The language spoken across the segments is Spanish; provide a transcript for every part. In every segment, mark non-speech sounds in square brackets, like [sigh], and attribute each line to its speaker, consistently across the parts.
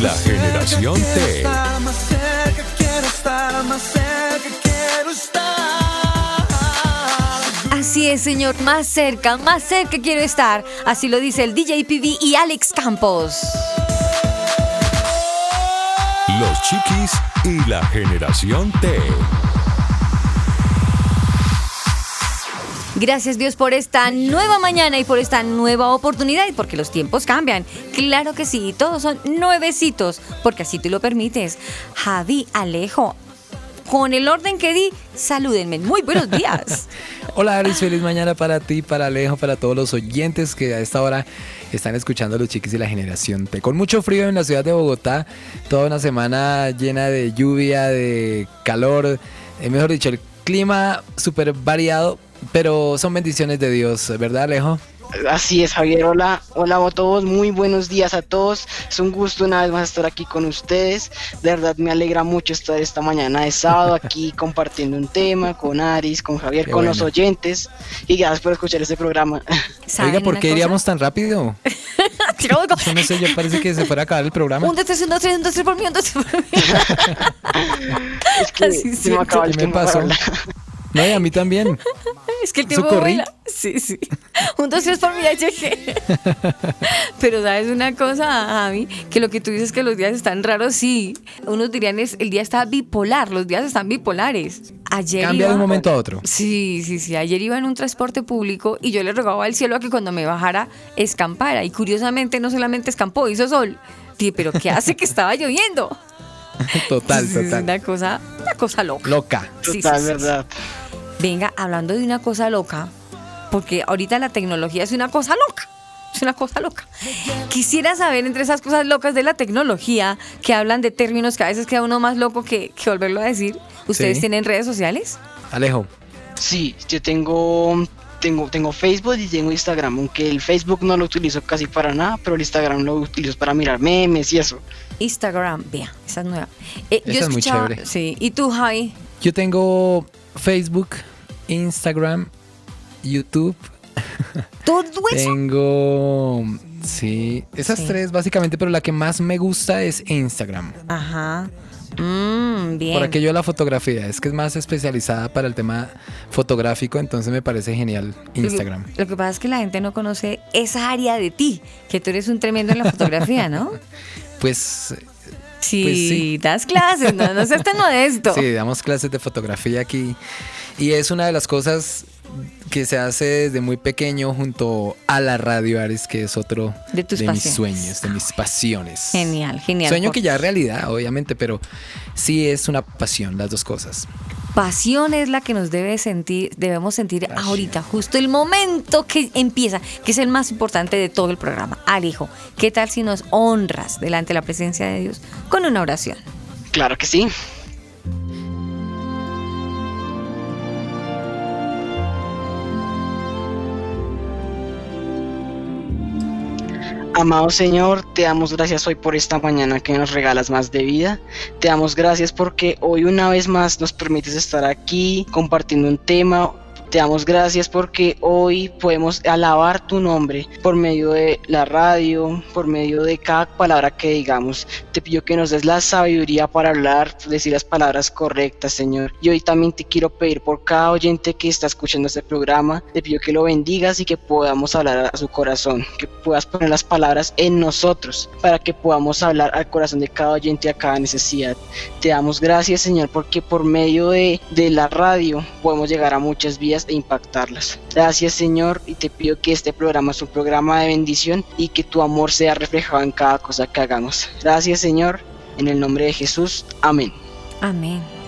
Speaker 1: La generación T.
Speaker 2: Así es, señor, más cerca, más cerca quiero estar. Así lo dice el DJ PB y Alex Campos.
Speaker 3: Los chiquis y la generación T.
Speaker 2: Gracias Dios por esta nueva mañana y por esta nueva oportunidad y porque los tiempos cambian. Claro que sí, todos son nuevecitos, porque así tú lo permites. Javi, Alejo, con el orden que di, salúdenme. Muy buenos días. [laughs]
Speaker 4: Hola Aris, feliz mañana para ti, para Alejo, para todos los oyentes que a esta hora están escuchando a los chiquis de la generación T. Con mucho frío en la ciudad de Bogotá, toda una semana llena de lluvia, de calor, eh, mejor dicho, el clima súper variado, pero son bendiciones de Dios, ¿verdad Alejo?
Speaker 5: Así es, Javier. Hola, hola a todos. Muy buenos días a todos. Es un gusto una vez más estar aquí con ustedes. De verdad me alegra mucho estar esta mañana de sábado aquí [laughs] compartiendo un tema con Aris, con Javier,
Speaker 4: Qué
Speaker 5: con
Speaker 4: bueno.
Speaker 5: los oyentes. Y gracias por escuchar este programa. [laughs]
Speaker 2: ¿Saben
Speaker 4: Oiga, ¿por qué
Speaker 2: cosa?
Speaker 4: iríamos tan rápido? [laughs]
Speaker 2: Yo
Speaker 4: no sé, yo parece que se fuera a acabar el programa.
Speaker 2: Un, dos, tres, un, dos, tres, un, dos, tres por mí, un, dos, tres por mí.
Speaker 5: Es que
Speaker 2: Así
Speaker 5: se me acaba el
Speaker 4: ¿Qué me pasó? No, y a mí también. [laughs]
Speaker 2: Es que el tiempo
Speaker 4: ¿Socorrí?
Speaker 2: vuela. Sí, sí. [laughs] Un, dos, tres por ya llegué. [laughs] Pero sabes una cosa, Javi, que lo que tú dices que los días están raros, sí. Unos dirían es el día está bipolar, los días están bipolares. Ayer
Speaker 4: Cambia de un momento a otro.
Speaker 2: Sí, sí, sí. Ayer iba en un transporte público y yo le rogaba al cielo a que cuando me bajara escampara. Y curiosamente no solamente escampó, hizo sol. Dije, pero ¿qué hace que estaba lloviendo? [laughs]
Speaker 4: Total, total.
Speaker 2: Una cosa, una cosa loca.
Speaker 4: Loca.
Speaker 5: Total,
Speaker 2: sí, sí.
Speaker 5: verdad.
Speaker 2: Venga, hablando de una cosa loca, porque ahorita la tecnología es una cosa loca. Es una cosa loca. Quisiera saber entre esas cosas locas de la tecnología que hablan de términos que a veces queda uno más loco que, que volverlo a decir. ¿Ustedes
Speaker 4: Sí.
Speaker 2: tienen redes sociales?
Speaker 4: Alejo.
Speaker 5: Sí, yo tengo, tengo, tengo Facebook y tengo Instagram, aunque el Facebook no lo utilizo casi para nada, pero el Instagram lo utilizo para mirar memes y eso.
Speaker 2: Instagram, vea, esa es nueva. Eh,
Speaker 4: Esa es muy chévere.
Speaker 2: Sí, ¿y tú, Javi?
Speaker 4: Yo tengo Facebook, Instagram, YouTube.
Speaker 2: ¿Todo eso?
Speaker 4: Tengo. Sí, esas
Speaker 2: Sí.
Speaker 4: tres básicamente, pero la que más me gusta es Instagram.
Speaker 2: Ajá. Mm, bien.
Speaker 4: Por aquello de la fotografía, es que es más especializada para el tema fotográfico, entonces me parece genial Instagram.
Speaker 2: Lo que pasa es que la gente no conoce esa área de ti, que tú eres un tremendo en la fotografía, ¿no? [laughs]
Speaker 4: Pues
Speaker 2: Sí,
Speaker 4: Pues sí.
Speaker 2: das clases, no, no seas tan modesto.
Speaker 4: sí, damos clases de fotografía aquí y es una de las cosas que se hace desde muy pequeño junto a la radio Ares, que es otro
Speaker 2: De tus
Speaker 4: mis sueños, de mis pasiones.
Speaker 2: Genial, genial.
Speaker 4: Sueño que ya es realidad, obviamente, pero sí es una pasión, las dos cosas.
Speaker 2: Pasión es la que nos debe sentir, debemos sentir
Speaker 4: Pasión.
Speaker 2: ahorita, justo el momento que empieza, que es el más importante de todo el programa. Alejo, ¿qué tal si nos honras delante de la presencia de Dios con una oración?
Speaker 5: Claro que sí. Amado Señor, te damos gracias hoy por esta mañana que nos regalas más de vida. Te damos gracias porque hoy una vez más nos permites estar aquí compartiendo un tema, te damos gracias porque hoy podemos alabar tu nombre por medio de la radio, por medio de cada palabra que digamos. Te pido que nos des la sabiduría para hablar, decir las palabras correctas, Señor. Y hoy también te quiero pedir por cada oyente que está escuchando este programa, te pido que lo bendigas y que podamos hablar a su corazón, que puedas poner las palabras en nosotros para que podamos hablar al corazón de cada oyente a cada necesidad. Te damos gracias, Señor, porque por medio de, de la radio podemos llegar a muchas vías e impactarlas. Gracias Señor y te pido que este programa es un programa de bendición y que tu amor sea reflejado en cada cosa que hagamos. Gracias Señor, en el nombre de Jesús. Amén.
Speaker 2: Amén.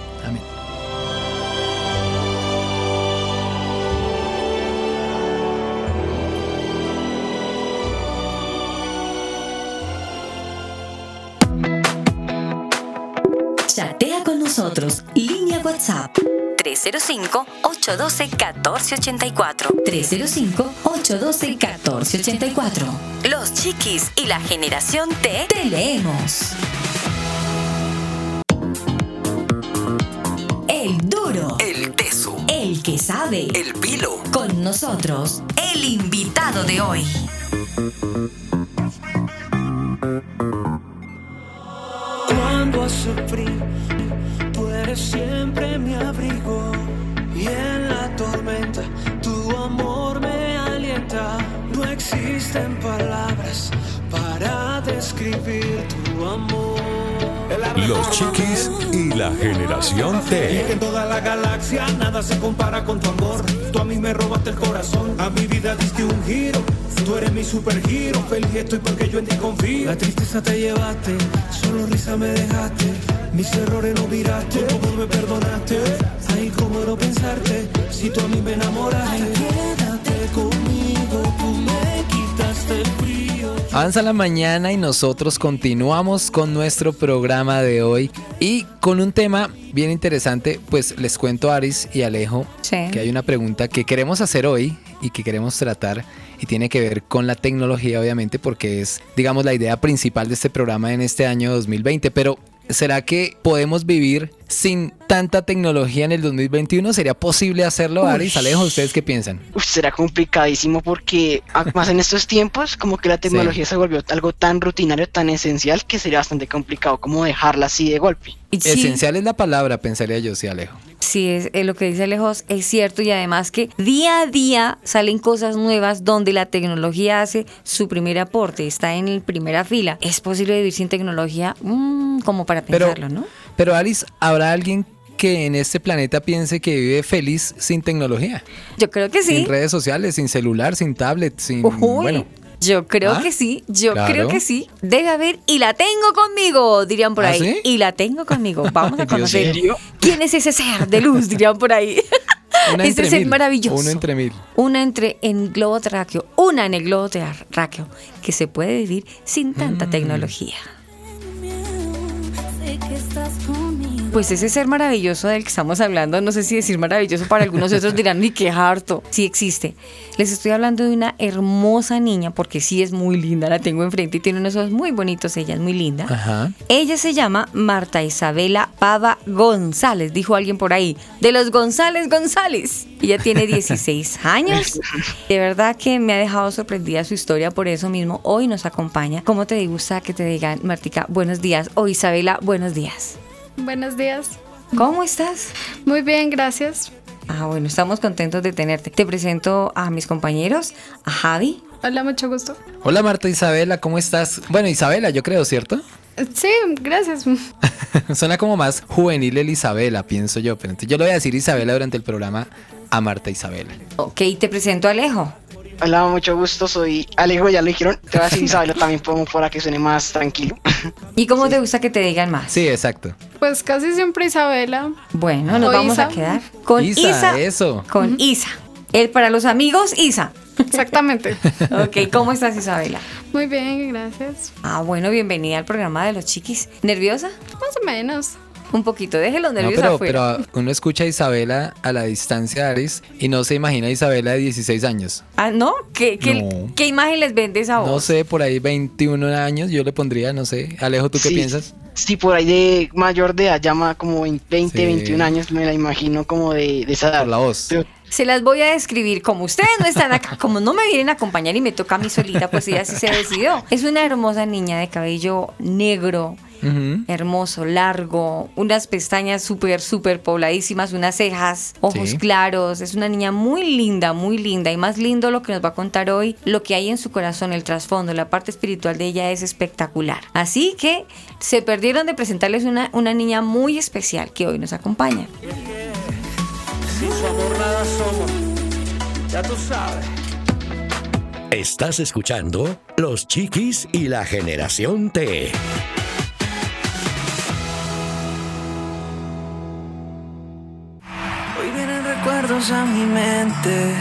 Speaker 6: Nosotros. Línea WhatsApp 305-812-1484. 305-812-1484. Los chiquis y la generación T te leemos. El duro.
Speaker 7: El teso.
Speaker 6: El que sabe.
Speaker 7: El pilo.
Speaker 6: Con nosotros, el invitado de hoy.
Speaker 8: Cuando a sufrir, siempre mi abrigo. Y en la tormenta, tu amor me alienta. No existen palabras para describir tu amor.
Speaker 3: Los chiquis y la generación T.
Speaker 9: En toda la galaxia nada se compara con tu amor. Tú a mí me robaste el corazón, a mi vida diste un giro. Tú eres mi supergiro, feliz estoy porque yo en ti confío. La tristeza te llevaste, solo risa me dejaste. Mis errores no miraste, todo me perdonaste. Ay, cómo no pensarte, si tú a mí me enamoraste. Quédate conmigo, tú me quitaste el frío.
Speaker 4: Avanza la mañana y nosotros continuamos con nuestro programa de hoy y con un tema bien interesante, pues les cuento a Aris y Alejo
Speaker 2: Sí.
Speaker 4: que hay una pregunta que queremos hacer hoy y que queremos tratar y tiene que ver con la tecnología obviamente porque es digamos la idea principal de este programa en este año 2020, pero ¿será que podemos vivir sin tanta tecnología en el 2021? ¿Sería posible hacerlo, Aris? Alejo, ¿ustedes qué piensan?
Speaker 5: Uf, será complicadísimo porque más en estos tiempos como que la tecnología se volvió algo tan rutinario, tan esencial que sería bastante complicado como dejarla así de golpe.
Speaker 2: Sí,
Speaker 4: Esencial es la palabra, pensaría yo, sí, Alejo.
Speaker 2: Sí, es, es lo que dice Lejos es cierto y además que día a día salen cosas nuevas donde la tecnología hace su primer aporte, está en primera fila. ¿Es posible vivir sin tecnología? Mm, como para
Speaker 4: Pero-
Speaker 2: pensarlo, ¿no?
Speaker 4: Pero Aris, ¿habrá alguien que en este planeta piense que vive feliz sin tecnología?
Speaker 2: Yo creo que sí.
Speaker 4: Sin redes sociales, sin celular, sin tablet, sin...
Speaker 2: Uy,
Speaker 4: bueno,
Speaker 2: yo creo
Speaker 4: ¿Ah?
Speaker 2: que sí, yo
Speaker 4: Claro.
Speaker 2: creo que sí. Debe haber y la tengo conmigo, dirían por
Speaker 4: ¿Ah,
Speaker 2: ahí.
Speaker 4: sí?
Speaker 2: Y la tengo conmigo. Vamos a [laughs] conocer quién es ese ser de luz, dirían por ahí. [laughs]
Speaker 4: una [laughs]
Speaker 2: ese ser
Speaker 4: mil.
Speaker 2: maravilloso.
Speaker 4: Uno entre mil.
Speaker 2: Una entre en globo terráqueo, una en el globo terráqueo, que se puede vivir sin
Speaker 4: Mm.
Speaker 2: tanta tecnología. Pues ese ser maravilloso del que estamos hablando, no sé si decir maravilloso para algunos otros dirán, ni qué harto. Sí existe. Les estoy hablando de una hermosa niña, porque sí es muy linda, la tengo enfrente y tiene unos ojos muy bonitos, ella es muy linda.
Speaker 4: Ajá.
Speaker 2: Ella se llama Marta Isabela Pava González, dijo alguien por ahí, de los González González. Ella tiene 16 [laughs] años. De verdad que me ha dejado sorprendida su historia, por eso mismo hoy nos acompaña. ¿Cómo te gusta que te digan, Martica, buenos días? O Isabela, buenos días.
Speaker 10: Buenos días.
Speaker 2: ¿Cómo estás?
Speaker 10: Muy bien, gracias.
Speaker 2: Ah, bueno, estamos contentos de tenerte. Te presento a mis compañeros, a Javi.
Speaker 10: Hola, mucho gusto.
Speaker 4: Hola Marta Isabela, ¿cómo estás? Bueno, Isabela, yo creo, ¿cierto?
Speaker 10: Sí, gracias. [laughs]
Speaker 4: Suena como más juvenil el Isabela, pienso yo. Pero entonces yo le voy a decir Isabela durante el programa a Marta Isabela.
Speaker 2: Ok, te presento a Alejo.
Speaker 5: Hola, mucho gusto, soy Alejo, ya lo dijeron. Te voy a decir Isabela también pongo para que suene más tranquilo. [laughs]
Speaker 2: ¿Y cómo te gusta que te digan más?
Speaker 4: Sí, exacto.
Speaker 10: Pues casi siempre Isabela.
Speaker 2: Bueno, nos
Speaker 10: O
Speaker 2: vamos
Speaker 10: Isa.
Speaker 2: a quedar con
Speaker 4: Isa,
Speaker 2: Isa.
Speaker 4: eso.
Speaker 2: Con Isa. El para los amigos, Isa.
Speaker 10: Exactamente. [laughs]
Speaker 2: Ok, ¿cómo estás, Isabela?
Speaker 10: Muy bien, gracias.
Speaker 2: Ah, bueno, bienvenida al programa de los chiquis. ¿Nerviosa?
Speaker 10: Más o menos. [laughs]
Speaker 2: Un poquito, deje los
Speaker 4: No,
Speaker 2: nervios
Speaker 4: pero,
Speaker 2: afuera.
Speaker 4: pero uno escucha a Isabela a la distancia, Aris, y no se imagina a Isabela de 16 años.
Speaker 2: Ah, ¿no? ¿Qué, qué,
Speaker 4: No.
Speaker 2: qué imagen les vende esa voz?
Speaker 4: No sé, por ahí 21 años yo le pondría, no sé. Alejo, ¿tú qué
Speaker 5: Sí.
Speaker 4: piensas?
Speaker 5: Sí, por ahí de mayor de edad, ya ma- como 20,
Speaker 4: Sí.
Speaker 5: 21 años, me la imagino como de, de esa edad.
Speaker 4: Por la voz.
Speaker 5: Pero-
Speaker 2: Se las voy a describir. Como ustedes no están acá, como no me vienen a acompañar y me toca a mí solita, pues ella sí se decidió. Es una hermosa niña de cabello negro, Hermoso, largo, unas pestañas súper, súper pobladísimas, unas cejas, ojos
Speaker 4: Sí.
Speaker 2: claros. Es una niña muy linda, muy linda. Y más lindo lo que nos va a contar hoy, lo que hay en su corazón, el trasfondo, la parte espiritual de ella es espectacular. Así que se perdieron de presentarles una, una niña muy especial que hoy nos acompaña.
Speaker 9: Sin su amor nada somos. Ya tú sabes.
Speaker 1: Estás escuchando Los Chiquis y la Generación T.
Speaker 8: recuerdos a mi mente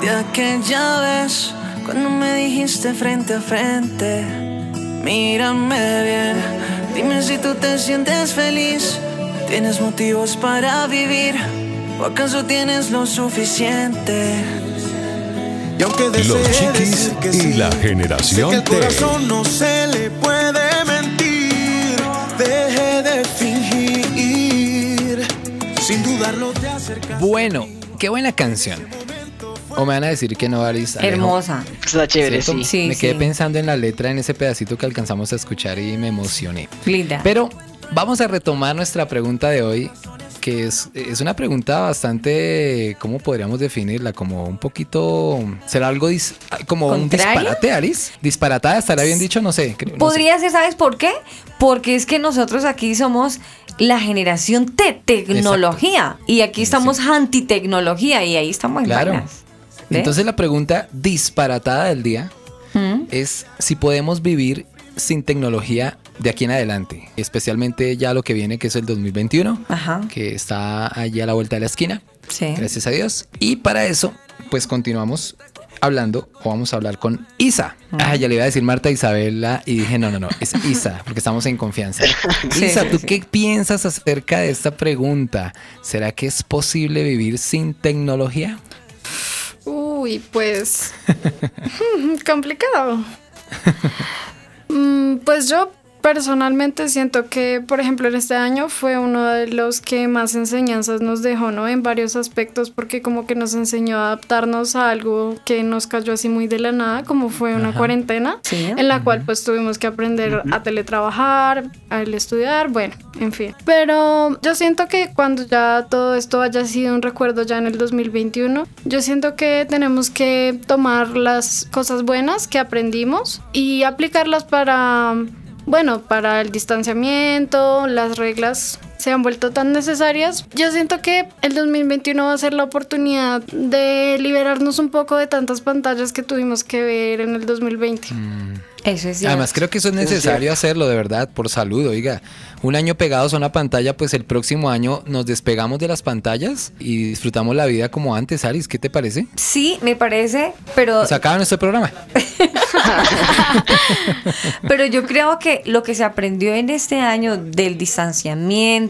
Speaker 8: de aquella vez cuando me dijiste frente a frente, mírame bien, dime si tú te sientes feliz, tienes motivos para vivir o acaso tienes lo suficiente.
Speaker 9: Y aunque
Speaker 3: Los
Speaker 9: desee
Speaker 3: Chiquis
Speaker 9: decir que
Speaker 3: y
Speaker 9: sí,
Speaker 3: la
Speaker 9: sé
Speaker 3: generación
Speaker 9: que el
Speaker 3: T.
Speaker 9: corazón no se le puede mentir. Deje de fingir. Sin dudarlo te acercas.
Speaker 4: Bueno, qué buena canción. O me van a decir que no, Aris. Alejo.
Speaker 2: Hermosa.
Speaker 5: Está chévere,
Speaker 4: ¿Cierto?
Speaker 5: sí.
Speaker 2: Sí,
Speaker 4: me quedé
Speaker 2: sí.
Speaker 4: pensando en la letra en ese pedacito que alcanzamos a escuchar y me emocioné.
Speaker 2: Linda.
Speaker 4: Pero vamos a retomar nuestra pregunta de hoy, que es, es una pregunta bastante, ¿cómo podríamos definirla? Como un poquito, ¿será algo dis- como un disparate, Aris? Disparatada, ¿estará bien dicho? No sé. no sé.
Speaker 2: Podría ser, ¿sabes por qué? Porque es que nosotros aquí somos la generación de tecnología y aquí estamos anti-tecnología y ahí estamos en
Speaker 4: Claro.
Speaker 2: vainas. ¿Ve?
Speaker 4: Entonces la pregunta disparatada del día
Speaker 2: ¿Mm?
Speaker 4: es si podemos vivir sin tecnología de aquí en adelante, especialmente ya lo que viene que es el 2021,
Speaker 2: Ajá.
Speaker 4: que está allí a la vuelta de la esquina,
Speaker 2: Sí.
Speaker 4: gracias a Dios. Y para eso, pues continuamos hablando o vamos a hablar con Isa. Ah, ya le iba a decir Marta Isabela y dije, no, no, no, es Isa, porque estamos en confianza. [laughs]
Speaker 2: Sí,
Speaker 4: Isa, ¿tú
Speaker 2: sí.
Speaker 4: qué piensas acerca de esta pregunta? ¿Será que es posible vivir sin tecnología?
Speaker 10: Uy, pues. [laughs] [laughs] complicado. Mm, pues yo personalmente siento que, por ejemplo, en este año fue uno de los que más enseñanzas nos dejó, ¿no? En varios aspectos, porque como que nos enseñó a adaptarnos a algo que nos cayó así muy de la nada, como fue una
Speaker 4: Ajá.
Speaker 10: cuarentena,
Speaker 2: Sí.
Speaker 10: en la cual pues tuvimos que aprender a teletrabajar, a estudiar, bueno, en fin. Pero yo siento que cuando ya todo esto haya sido un recuerdo ya en el 2021, yo siento que tenemos que tomar las cosas buenas que aprendimos y aplicarlas para, bueno, para el distanciamiento, las reglas se han vuelto tan necesarias. Yo siento que el 2021 va a ser la oportunidad de liberarnos un poco de tantas pantallas que tuvimos que ver en el 2020.
Speaker 2: Eso es cierto.
Speaker 4: Además, creo que eso es necesario hacerlo, de verdad, por salud. Oiga, un año pegados a una pantalla, pues el próximo año nos despegamos de las pantallas y disfrutamos la vida como antes, Aris. ¿Qué te parece?
Speaker 2: Sí, me parece, pero,
Speaker 4: Se acaba nuestro programa. [laughs]
Speaker 2: pero yo creo que lo que se aprendió en este año del distanciamiento,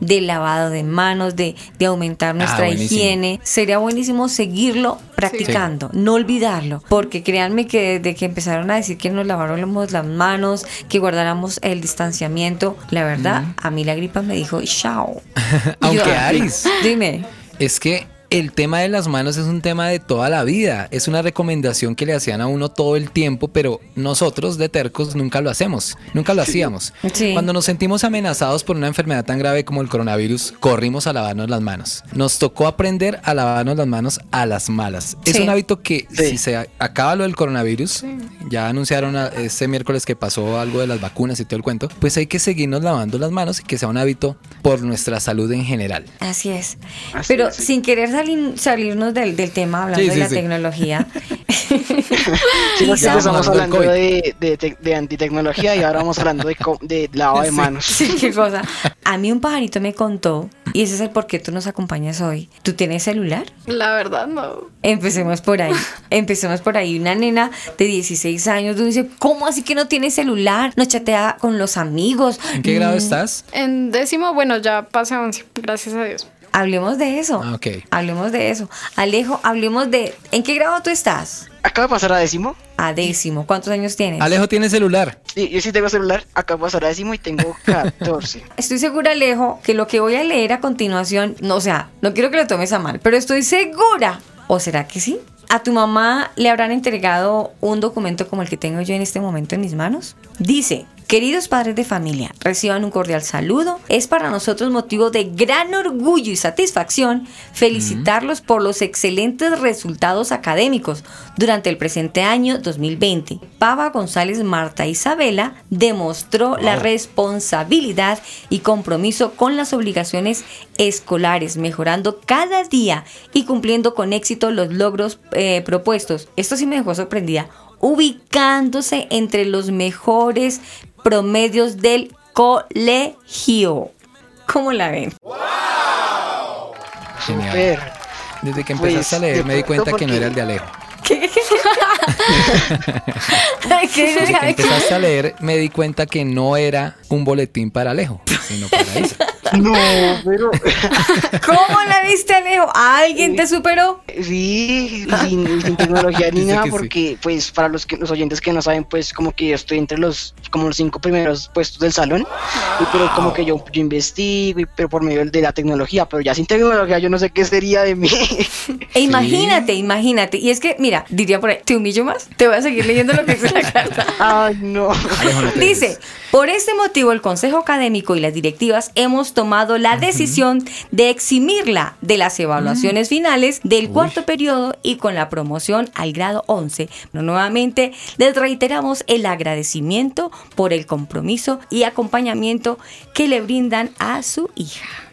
Speaker 2: del lavado de manos, de, de aumentar nuestra
Speaker 4: Ah, buenísimo.
Speaker 2: higiene, sería buenísimo seguirlo practicando, no olvidarlo, porque créanme que desde que empezaron a decir que nos laváramos las manos, que guardáramos el distanciamiento, la verdad, a mí la gripa me dijo, chao. [laughs]
Speaker 4: Aunque,
Speaker 2: yo,
Speaker 4: Aris,
Speaker 2: Dime.
Speaker 4: es que el tema de las manos es un tema de toda la vida. Es una recomendación que le hacían a uno todo el tiempo, pero nosotros de tercos nunca lo hacemos. Nunca lo hacíamos.
Speaker 2: Sí.
Speaker 4: Cuando nos sentimos amenazados por una enfermedad tan grave como el coronavirus, corrimos a lavarnos las manos. Nos tocó aprender a lavarnos las manos a las malas. Es
Speaker 2: Sí.
Speaker 4: un hábito que
Speaker 5: Sí.
Speaker 4: si se acaba lo del coronavirus, ya anunciaron a- este miércoles que pasó algo de las vacunas y todo el cuento, pues hay que seguirnos lavando las manos y que sea un hábito por nuestra salud en general.
Speaker 2: Así es.
Speaker 5: Así
Speaker 2: Pero
Speaker 5: es, sí.
Speaker 2: sin querer salir- salirnos del, del tema hablando
Speaker 4: Sí,
Speaker 2: de la
Speaker 4: sí.
Speaker 2: tecnología, [laughs]
Speaker 5: empezamos
Speaker 4: hablando
Speaker 5: de, de, de antitecnología y ahora vamos hablando de, lavado de manos.
Speaker 2: Sí, qué [laughs] cosa. A mí un pajarito me contó, y ese es el por qué tú nos acompañas hoy. ¿Tú tienes celular?
Speaker 10: La verdad, no.
Speaker 2: Empecemos por ahí. Empecemos por ahí. Una nena de 16 años, tú dices, ¿cómo así que no tiene celular? No chatea con los amigos.
Speaker 4: ¿En qué grado
Speaker 2: Mm,
Speaker 4: estás?
Speaker 10: En décimo, bueno, ya pasé a once, gracias a Dios.
Speaker 2: Hablemos de eso.
Speaker 4: Ah, ok.
Speaker 2: Hablemos de eso. Alejo, hablemos de. ¿En qué grado tú estás?
Speaker 5: Acaba de pasar a décimo.
Speaker 2: A décimo. ¿Cuántos años tienes?
Speaker 4: Alejo tiene celular.
Speaker 5: Sí, yo sí tengo celular. Acaba de pasar a décimo y tengo [laughs] 14.
Speaker 2: Estoy segura, Alejo, que lo que voy a leer a continuación, no, o sea, no quiero que lo tomes a mal, pero estoy segura. ¿O será que sí? ¿A tu mamá le habrán entregado un documento como el que tengo yo en este momento en mis manos? Dice, queridos padres de familia, reciban un cordial saludo. Es para nosotros motivo de gran orgullo y satisfacción felicitarlos por los excelentes resultados académicos durante el presente año 2020. Pava González Marta Isabela demostró la responsabilidad y compromiso con las obligaciones escolares, mejorando cada día y cumpliendo con éxito los logros eh, propuestos. Esto sí me dejó sorprendida, ubicándose entre los mejores promedios del colegio. ¿Cómo la ven?
Speaker 4: Genial.
Speaker 5: Super.
Speaker 4: Desde que
Speaker 5: Pues,
Speaker 4: empezaste a leer me di cuenta que no era el de Alejo.
Speaker 2: ¿Qué? [laughs] ¿Qué?
Speaker 4: Desde que empezaste a leer me di cuenta que no era un boletín para Alejo, sino para Isa.
Speaker 5: No, pero [laughs]
Speaker 2: ¿Cómo la viste, Alejo? ¿Alguien te superó?
Speaker 5: sí, sin, sin tecnología ni [laughs] nada,
Speaker 4: sí.
Speaker 5: porque pues para los que los oyentes que no saben, pues como que yo estoy entre los como los cinco primeros puestos del salón, y pero como que yo, yo investigo, y, pero por medio de la tecnología, pero ya sin tecnología yo no sé qué sería de mí. [laughs]
Speaker 2: E imagínate, imagínate. Y es que, mira, diría por ahí, ¿te humillo más? Te voy a seguir leyendo lo que dice la carta.
Speaker 5: Ay, no.
Speaker 4: Alejo, no
Speaker 2: Dice, por este motivo el Consejo Académico y las directivas hemos tomado la decisión de eximirla de las evaluaciones finales del cuarto periodo y con la promoción al grado 11. Pero nuevamente les reiteramos el agradecimiento por el compromiso y acompañamiento que le brindan a su hija.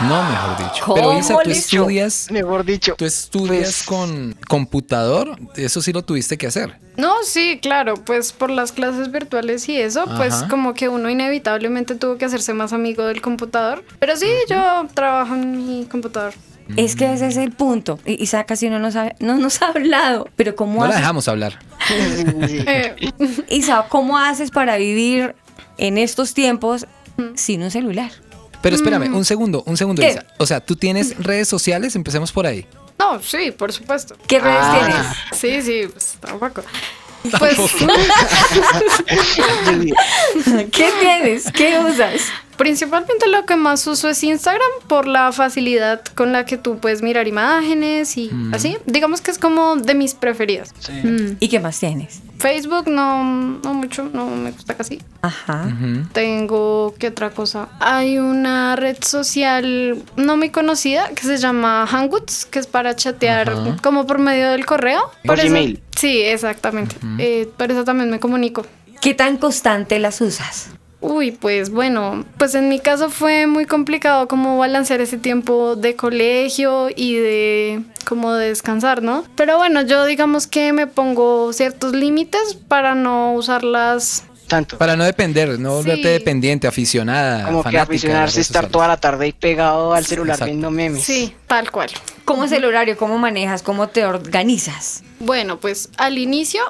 Speaker 4: No, mejor dicho.
Speaker 2: ¿Cómo
Speaker 4: Pero Isa, tú estudias,
Speaker 5: Mejor dicho.
Speaker 4: tú estudias
Speaker 5: Pues-
Speaker 4: con computador, eso sí lo tuviste que hacer.
Speaker 10: No, sí, claro, pues por las clases virtuales y eso, pues como que uno inevitablemente tuvo que hacerse más amigo del computador. Pero sí, yo trabajo en mi computador.
Speaker 2: Es que ese es el punto. Y Isa casi no nos ha, no nos ha hablado. Pero ¿cómo
Speaker 4: No la
Speaker 2: haces?
Speaker 4: dejamos hablar. [laughs]
Speaker 10: Eh,
Speaker 2: Isa, ¿cómo haces para vivir en estos tiempos sin un celular?
Speaker 4: Pero espérame, un segundo, un segundo,
Speaker 2: ¿Qué?
Speaker 4: O sea, ¿tú tienes redes sociales? Empecemos por ahí.
Speaker 10: no, sí, por supuesto.
Speaker 2: ¿Qué redes
Speaker 5: Ah.
Speaker 10: Sí, sí, pues tampoco. Pues
Speaker 2: tienes? [laughs] [laughs] ¿Qué tienes? ¿Qué usas?
Speaker 10: Principalmente lo que más uso es Instagram por la facilidad con la que tú puedes mirar imágenes y así. Digamos que es como de mis preferidas.
Speaker 2: Mm, ¿Y qué más tienes?
Speaker 10: Facebook no, no mucho, no me gusta casi.
Speaker 2: Ajá.
Speaker 10: Tengo, ¿qué otra cosa? Hay una red social no muy conocida que se llama Hangouts, que es para chatear como por medio del correo.
Speaker 5: Por
Speaker 10: eso-
Speaker 5: Gmail.
Speaker 10: Sí, exactamente. Eh, por eso también me comunico.
Speaker 2: ¿Qué tan constante las usas?
Speaker 10: Uy, pues bueno, pues en mi caso fue muy complicado como balancear ese tiempo de colegio y de como de descansar, ¿no? Pero bueno, yo digamos que me pongo ciertos límites para no usarlas
Speaker 5: Tanto.
Speaker 4: Para no depender, no volverte
Speaker 10: Sí.
Speaker 4: dependiente, aficionada,
Speaker 5: Como que
Speaker 4: fanática las
Speaker 5: aficionarse estar
Speaker 4: sociales.
Speaker 5: toda la tarde ahí pegado al celular
Speaker 4: Exacto.
Speaker 5: viendo memes.
Speaker 10: Sí, tal cual.
Speaker 2: ¿Cómo es el horario? ¿Cómo manejas? ¿Cómo te organizas?
Speaker 10: Bueno, pues al inicio,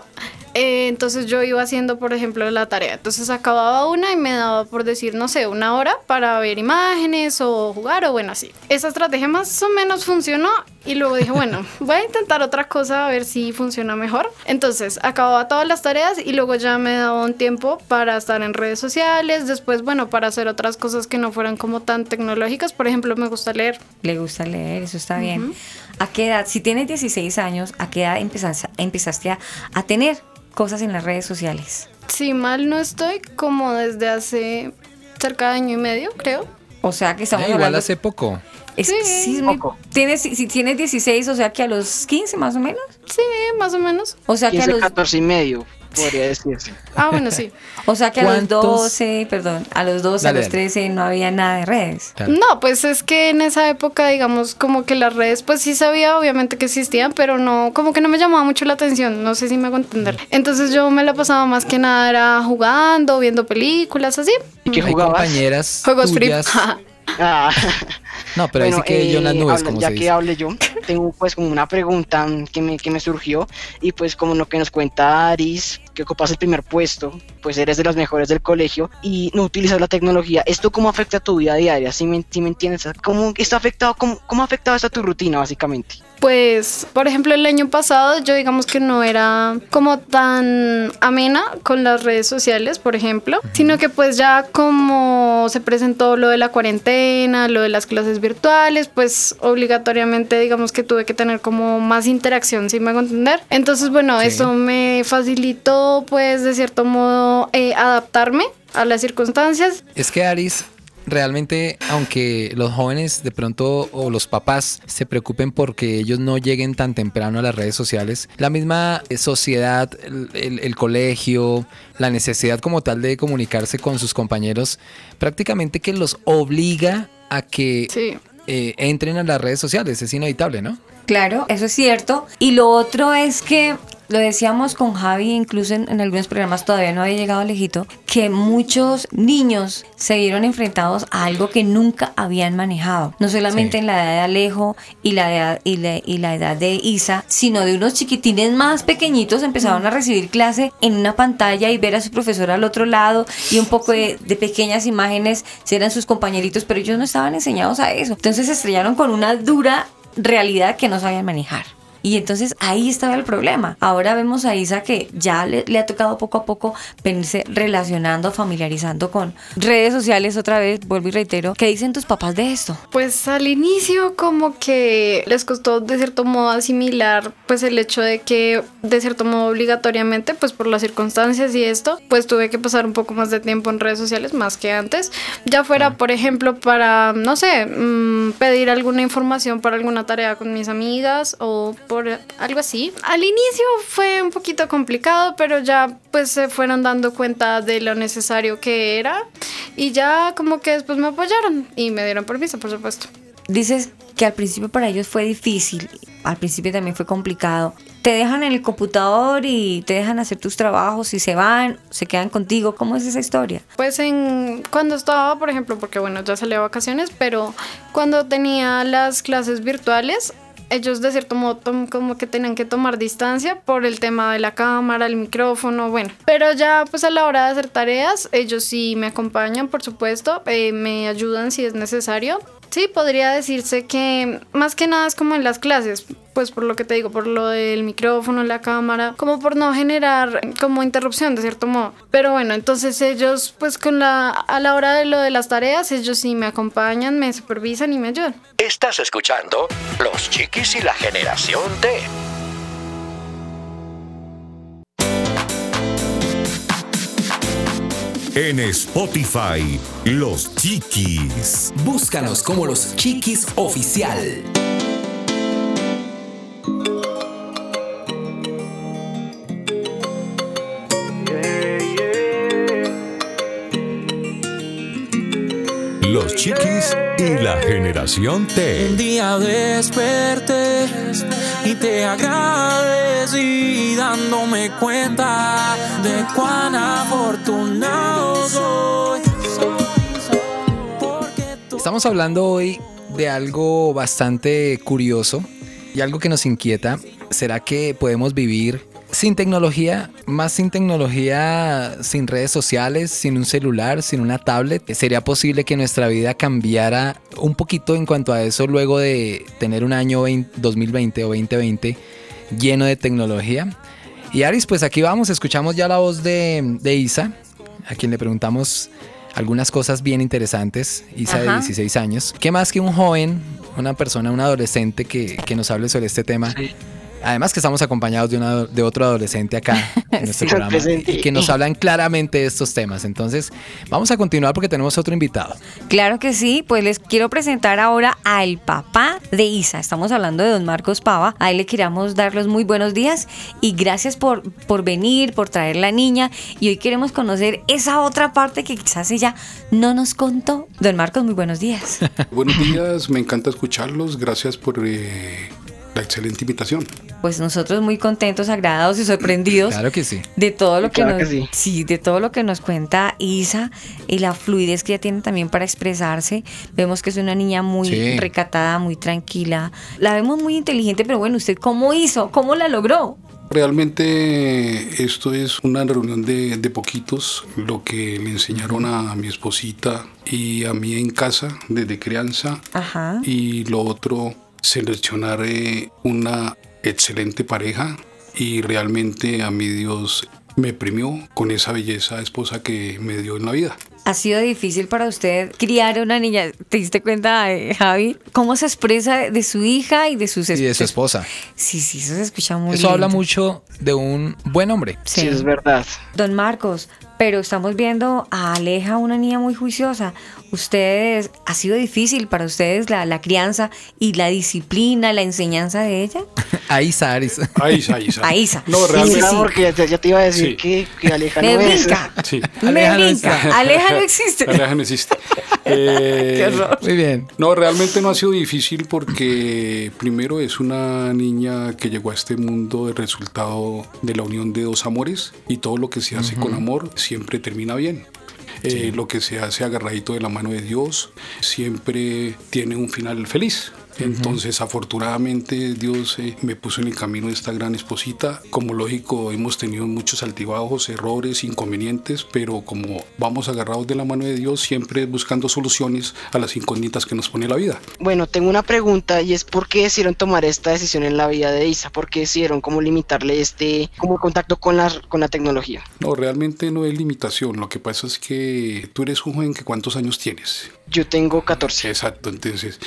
Speaker 10: eh, entonces yo iba haciendo, por ejemplo, la tarea. Entonces acababa una y me daba, por decir, no sé, una hora para ver imágenes o jugar o bueno, así. Esa estrategia más o menos funcionó y luego dije, bueno, [laughs] voy a intentar otra cosa a ver si funciona mejor. Entonces acababa todas las tareas y luego ya me daba un tiempo para estar en redes sociales, después, bueno, para hacer otras cosas que no fueran como tan tecnológicas. Por ejemplo, me gusta leer.
Speaker 2: Le gusta leer, eso está bien. ¿A qué edad? Si tienes 16 años, ¿a qué edad empezaste, empezaste a, a tener cosas en las redes sociales?
Speaker 10: Si mal no estoy, como desde hace cerca de año y medio, creo.
Speaker 2: O sea que estamos
Speaker 4: Eh, igual
Speaker 2: hablando...
Speaker 4: hace poco.
Speaker 2: Es,
Speaker 10: Sí.
Speaker 2: sí, es muy-
Speaker 5: Poco.
Speaker 2: tienes, si tienes 16, o sea que a los 15 más o menos.
Speaker 10: Sí, más o menos.
Speaker 2: O sea que a
Speaker 5: 15,
Speaker 2: los...
Speaker 5: 14 y medio. Podría decirse.
Speaker 10: Ah, bueno, sí.
Speaker 2: O sea que a los
Speaker 4: ¿Cuántos?
Speaker 2: 12, perdón, a los 12,
Speaker 4: Dale,
Speaker 2: a los
Speaker 4: dale.
Speaker 2: 13 no había nada de redes.
Speaker 4: Claro.
Speaker 10: No, pues es que en esa época, digamos, como que las redes, pues sí sabía obviamente que existían, pero no, como que no me llamaba mucho la atención, no sé si me hago entender. Entonces yo me la pasaba más que nada era jugando, viendo películas, así.
Speaker 5: ¿Y qué
Speaker 4: Hay
Speaker 5: jugabas?
Speaker 4: compañeras
Speaker 10: Juegos free. [laughs]
Speaker 5: Ah,
Speaker 4: No, pero ahí sí
Speaker 5: bueno,
Speaker 4: que yo en las
Speaker 5: eh,
Speaker 4: nubes, como
Speaker 5: ya
Speaker 4: se
Speaker 5: que
Speaker 4: dice.
Speaker 5: hable yo, tengo pues como una pregunta que me, que me surgió y pues como lo que nos cuenta Aris, que ocupas el primer puesto, pues eres de los mejores del colegio y no utilizas la tecnología, ¿esto cómo afecta a tu vida diaria? ¿Sí me, sí me entiendes? ¿Cómo está afectado, cómo, cómo ha afectado esto a tu rutina básicamente?
Speaker 10: Pues, por ejemplo, el año pasado yo digamos que no era como tan amena con las redes sociales, por ejemplo, sino que pues ya como se presentó lo de la cuarentena, lo de las clases virtuales, pues obligatoriamente digamos que tuve que tener como más interacción, si me hago entender. Entonces, bueno,
Speaker 4: Sí.
Speaker 10: eso me facilitó pues de cierto modo eh, adaptarme a las circunstancias
Speaker 4: Es que Aris, realmente, aunque los jóvenes de pronto o los papás se preocupen porque ellos no lleguen tan temprano a las redes sociales, la misma eh, sociedad, el, el- el colegio, la necesidad como tal de comunicarse con sus compañeros, prácticamente que los obliga a que
Speaker 10: Sí.
Speaker 4: eh, entren a las redes sociales, es inevitable, ¿no?
Speaker 2: Claro, eso es cierto. Y lo otro es que, lo decíamos con Javi, incluso en, en algunos programas todavía no había llegado lejito, que muchos niños se vieron enfrentados a algo que nunca habían manejado. No solamente
Speaker 4: Sí.
Speaker 2: en la edad de Alejo y la, edad, y, la, y la edad de Isa, sino de unos chiquitines más pequeñitos empezaron a recibir clase en una pantalla y ver a su profesor al otro lado y un poco de, de pequeñas imágenes, si eran sus compañeritos, pero ellos no estaban enseñados a eso. Entonces se estrellaron con una dura realidad que no sabían manejar. Y entonces ahí estaba el problema. Ahora vemos a Isa que ya le, le ha tocado poco a poco venirse relacionando, familiarizando con redes sociales otra vez, vuelvo y reitero. ¿Qué dicen tus papás de esto?
Speaker 10: Pues al inicio como que les costó de cierto modo asimilar pues el hecho de que de cierto modo obligatoriamente pues por las circunstancias y esto pues tuve que pasar un poco más de tiempo en redes sociales más que antes. Ya fuera por ejemplo para no sé mm, pedir alguna información para alguna tarea con mis amigas o por algo así. Al inicio fue un poquito complicado pero ya pues se fueron dando cuenta de lo necesario que era y ya como que después me apoyaron y me dieron permiso por supuesto.
Speaker 2: Dices que al principio para ellos fue difícil, al principio también fue complicado. Te dejan en el computador y te dejan hacer tus trabajos y se van, se quedan contigo. ¿Cómo es esa historia?
Speaker 10: Pues en cuando estaba, por ejemplo, porque bueno, ya salí a vacaciones, pero cuando tenía las clases virtuales, ellos de cierto modo como que tenían que tomar distancia por el tema de la cámara, el micrófono, bueno. Pero ya pues a la hora de hacer tareas, ellos sí me acompañan, por supuesto, eh, me ayudan si es necesario. Sí, podría decirse que más que nada es como en las clases, pues por lo que te digo, por lo del micrófono, la cámara, como por no generar como interrupción de cierto modo. Pero bueno, entonces ellos pues con la a la hora de lo de las tareas, ellos sí me acompañan, me supervisan y me ayudan.
Speaker 1: Estás escuchando Los Chiquis y la Generación T.
Speaker 3: En Spotify, Los Chiquis.
Speaker 7: Búscanos como los Chiquis Oficial.
Speaker 3: Chiquis y la Generación
Speaker 9: Un
Speaker 3: T.
Speaker 9: día desperté y te agradecí dándome cuenta de cuán afortunado soy.
Speaker 4: Estamos hablando hoy de algo bastante curioso y algo que nos inquieta. ¿Será que podemos vivir sin tecnología? Más sin tecnología, sin redes sociales, sin un celular, sin una tablet. ¿Sería posible que nuestra vida cambiara un poquito en cuanto a eso luego de tener un año 20 2020 o 2020 lleno de tecnología? Y Aris, pues aquí vamos, escuchamos ya la voz de, de Isa, a quien le preguntamos algunas cosas bien interesantes, Isa de
Speaker 2: Ajá.
Speaker 4: 16 años. ¿Qué más que un joven, una persona, un adolescente que, que nos hable sobre este tema? Además que estamos acompañados de, una, de otro adolescente acá en [laughs] nuestro
Speaker 5: Sí.
Speaker 4: programa
Speaker 5: Presente.
Speaker 4: y que nos hablan claramente de estos temas. Entonces, vamos a continuar porque tenemos otro invitado.
Speaker 2: Claro que sí, pues les quiero presentar ahora al papá de Isa. Estamos hablando de don Marcos Pava. A él le queríamos dar los muy buenos días y gracias por, por venir, por traer la niña. Y hoy queremos conocer esa otra parte que quizás ella no nos contó. Don Marcos, muy buenos días. [laughs]
Speaker 11: Buenos días, me encanta escucharlos. Gracias por eh, la excelente invitación.
Speaker 2: Pues nosotros muy contentos, agradados y sorprendidos.
Speaker 4: Claro que sí.
Speaker 2: De todo lo que
Speaker 5: Claro
Speaker 2: nos,
Speaker 5: que sí.
Speaker 2: de todo lo que nos cuenta Isa y la fluidez que ella tiene también para expresarse. Vemos que es una niña muy
Speaker 4: Sí.
Speaker 2: recatada, muy tranquila. La vemos muy inteligente, pero bueno, ¿usted cómo hizo? ¿Cómo la logró?
Speaker 11: Realmente esto es una reunión de, de poquitos, lo que le enseñaron a mi esposita y a mí en casa desde crianza.
Speaker 2: Ajá.
Speaker 11: Y lo otro, seleccionar eh, una excelente pareja y realmente a mi Dios me premió con esa belleza esposa que me dio en la vida.
Speaker 2: ¿Ha sido difícil para usted criar a una niña? ¿Te diste cuenta, eh, Javi? ¿Cómo se expresa de su hija y de sus
Speaker 4: Y de su esposa.
Speaker 2: Sí, sí, eso se escucha muy
Speaker 4: Eso habla mucho de un buen hombre.
Speaker 2: Sí.
Speaker 5: Sí, es verdad.
Speaker 2: Don Marcos, pero estamos viendo a Aleja, una niña muy juiciosa. ¿Ustedes, ha sido difícil para ustedes la, la crianza y la disciplina, la enseñanza de ella? [laughs]
Speaker 4: A Isa, Aris.
Speaker 11: A Isa, a Isa.
Speaker 2: A Isa.
Speaker 11: No,
Speaker 2: Sí,
Speaker 5: Sí,
Speaker 11: realmente.
Speaker 5: mira, porque ya, ya te iba a decir
Speaker 11: Sí.
Speaker 5: que, que Aleja
Speaker 2: Me
Speaker 5: no es.
Speaker 2: brinca.
Speaker 11: Sí.
Speaker 2: Me
Speaker 4: Aleja
Speaker 2: brinca. Aleja no existe.
Speaker 11: Aleja no existe. Eh,
Speaker 2: Qué horror.
Speaker 4: Muy bien.
Speaker 11: No, realmente no ha sido difícil porque primero es una niña que llegó a este mundo el resultado de la unión de dos amores y todo lo que se hace con amor siempre termina bien. Eh, lo que se hace agarradito de la mano de Dios siempre tiene un final feliz. Entonces, afortunadamente, Dios eh, me puso en el camino de esta gran esposita. Como lógico, hemos tenido muchos altibajos, errores, inconvenientes, pero como vamos agarrados de la mano de Dios, siempre buscando soluciones a las incógnitas que nos pone la vida.
Speaker 5: Bueno, tengo una pregunta y es por qué decidieron tomar esta decisión en la vida de Isa, por qué decidieron como limitarle este como contacto con la, con la tecnología.
Speaker 11: No, realmente no es limitación. Lo que pasa es que tú eres un joven que cuántos años tienes.
Speaker 5: Yo tengo 14.
Speaker 11: Exacto, entonces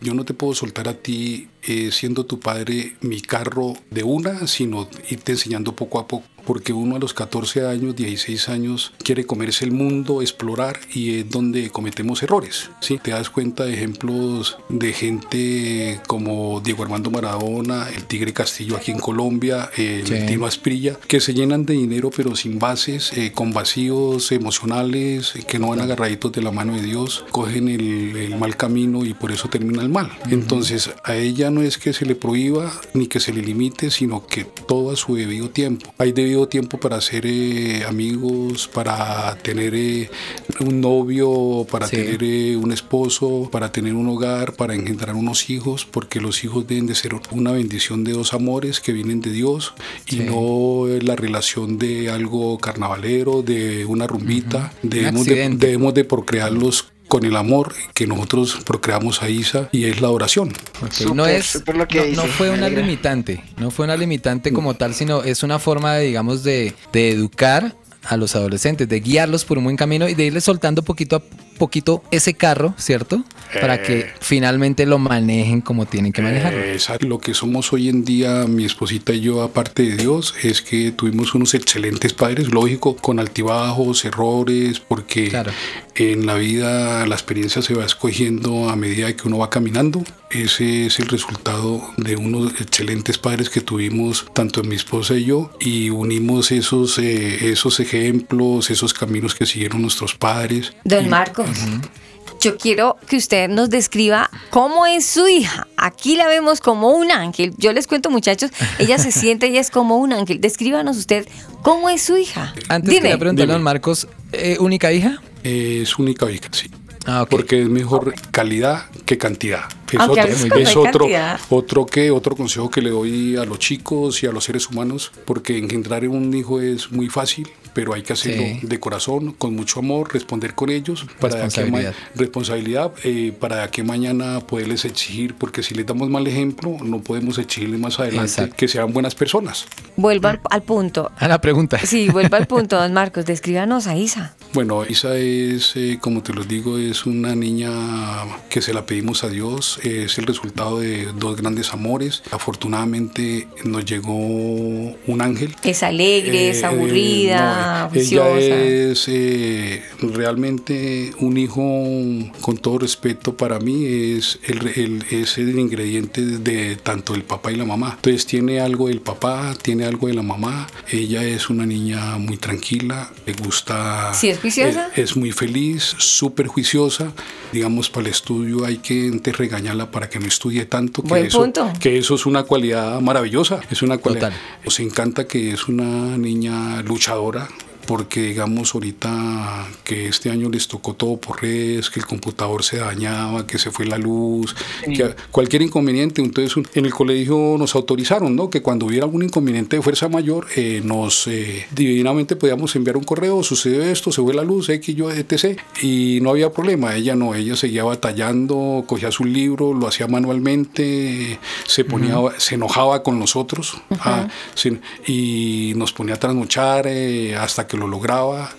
Speaker 11: yo no te puedo soltar a ti eh, siendo tu padre mi carro de una, sino irte enseñando poco a poco. Porque uno a los 14 años, 16 años, quiere comerse el mundo, explorar y es donde cometemos errores. ¿sí? Te das cuenta de ejemplos de gente como Diego Armando Maradona, el Tigre Castillo aquí en Colombia, el
Speaker 4: Sí.
Speaker 11: Tino Asprilla, que se llenan de dinero pero sin bases, eh, con vacíos emocionales, eh, que no van agarraditos de la mano de Dios, cogen el, el mal camino y por eso termina el mal. Entonces a ella no es que se le prohíba ni que se le limite, sino que todo a su debido tiempo. Hay debido tiempo para ser eh, amigos, para tener eh, un novio, para
Speaker 4: Sí.
Speaker 11: tener eh, un esposo, para tener un hogar, para engendrar unos hijos, porque los hijos deben de ser una bendición de dos amores que vienen de Dios y
Speaker 4: Sí.
Speaker 11: no la relación de algo carnavalero, de una rumbita. debemos, de, debemos de procrearlos con el amor que nosotros procreamos a Isa y es la oración.
Speaker 4: No es
Speaker 5: súper lo que
Speaker 4: no,
Speaker 5: dice.
Speaker 4: no fue una
Speaker 5: alegra.
Speaker 4: limitante, no fue una limitante como tal, sino es una forma de, digamos de, de educar a los adolescentes, de guiarlos por un buen camino y de irles soltando poquito a poquito ese carro, ¿cierto? Para que
Speaker 11: Eh.
Speaker 4: finalmente lo manejen como tienen que manejarlo.
Speaker 11: Eh, exacto. Lo que somos hoy en día, mi esposita y yo, aparte de Dios, es que tuvimos unos excelentes padres, lógico, con altibajos, errores, porque
Speaker 4: Claro.
Speaker 11: en la vida la experiencia se va escogiendo a medida que uno va caminando. Ese es el resultado de unos excelentes padres que tuvimos tanto mi esposa y yo y unimos esos, eh, esos ejemplos, esos caminos que siguieron nuestros padres.
Speaker 2: Don Yo quiero que usted nos describa cómo es su hija. Aquí la vemos como un ángel. Yo les cuento, muchachos, ella se [laughs] siente, ella es como un ángel. Descríbanos usted cómo es su hija.
Speaker 4: Antes
Speaker 2: Dime.
Speaker 4: quería preguntarle a
Speaker 11: Dime.
Speaker 4: don Marcos, eh, ¿única hija?
Speaker 11: Es única hija, sí.
Speaker 4: Ah.
Speaker 11: Porque es mejor calidad que cantidad. Es
Speaker 2: Aunque a
Speaker 11: otro,
Speaker 2: veces cuando
Speaker 11: es
Speaker 2: hay
Speaker 11: otro,
Speaker 2: cantidad.
Speaker 11: otro que otro consejo que le doy a los chicos y a los seres humanos, porque engendrar un hijo es muy fácil, pero hay que hacerlo
Speaker 4: Sí.
Speaker 11: de corazón, con mucho amor, responder con ellos, para a ma-
Speaker 4: Responsabilidad.
Speaker 11: responsabilidad, eh, para que mañana poderles exigir, porque si les damos mal ejemplo, no podemos exigirles más adelante
Speaker 4: Exacto.
Speaker 11: que sean buenas personas.
Speaker 2: Vuelvo al, al punto.
Speaker 4: A la pregunta.
Speaker 2: Sí, vuelvo al punto, [laughs] don Marcos. Descríbanos a Isa.
Speaker 11: Bueno, Isa es, eh, como te lo digo, es una niña que se la pedimos a Dios. Es el resultado de dos grandes amores. Afortunadamente nos llegó un ángel.
Speaker 2: Es alegre, es
Speaker 11: Eh,
Speaker 2: aburrida,
Speaker 11: no, ella es eh, realmente un hijo, con todo respeto para mí, es el, el- es el ingrediente de tanto el papá y la mamá. Entonces tiene algo del papá, tiene algo de la mamá. Ella es una niña muy tranquila, le gusta...
Speaker 2: ¿Sí es juiciosa?
Speaker 11: eh, es muy feliz, súper juiciosa. Digamos, para el estudio hay que antes para que no estudie tanto. Que
Speaker 2: Buen
Speaker 11: eso,
Speaker 2: punto.
Speaker 11: Que eso es una cualidad maravillosa. Es una cualidad.
Speaker 4: Total.
Speaker 11: Nos encanta que es una niña luchadora. Porque digamos ahorita que este año les tocó todo por redes, que el computador se dañaba, que se fue la luz, que cualquier inconveniente, entonces en el colegio nos autorizaron, ¿no? Que cuando hubiera algún inconveniente de fuerza mayor, eh, nos eh, divinamente podíamos enviar un correo, sucedió esto, se fue la luz, X, yo, etc. Y no había problema, ella no, ella seguía batallando, cogía su libro, lo hacía manualmente, se ponía, se enojaba con nosotros ah, sí, y nos ponía a trasnochar eh, hasta que lo lograba.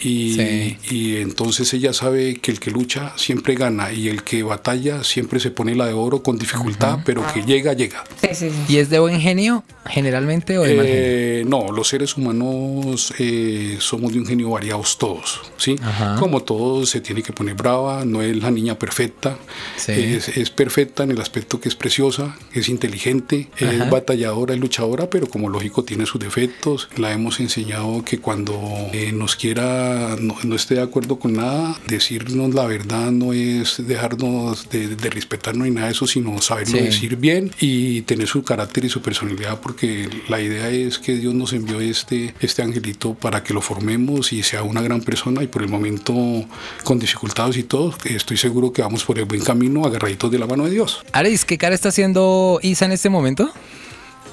Speaker 11: Y,
Speaker 4: Sí.
Speaker 11: y entonces ella sabe que el que lucha siempre gana y el que batalla siempre se pone la de oro con dificultad, pero que llega, llega.
Speaker 2: Sí, sí, sí.
Speaker 4: ¿Y es de buen genio generalmente o de mal genio?
Speaker 11: Eh, no, los seres humanos eh, somos de un genio variados todos, ¿sí?
Speaker 4: Ajá.
Speaker 11: Como todos se tiene que poner brava, no es la niña perfecta,
Speaker 4: Sí.
Speaker 11: es, es perfecta en el aspecto que es preciosa, es inteligente,
Speaker 4: Ajá.
Speaker 11: es batalladora, es luchadora, pero como lógico tiene sus defectos. La hemos enseñado que cuando eh, nos quiera, no, no esté de acuerdo con nada, decirnos la verdad no es dejarnos de, de respetarnos ni nada de eso, sino saberlo
Speaker 4: Sí.
Speaker 11: decir bien y tener su carácter y su personalidad, porque la idea es que Dios nos envió este, este angelito para que lo formemos y sea una gran persona y por el momento con dificultades y todo, estoy seguro que vamos por el buen camino agarraditos de la mano de Dios.
Speaker 4: Aris, ¿qué cara está haciendo Isa en este momento?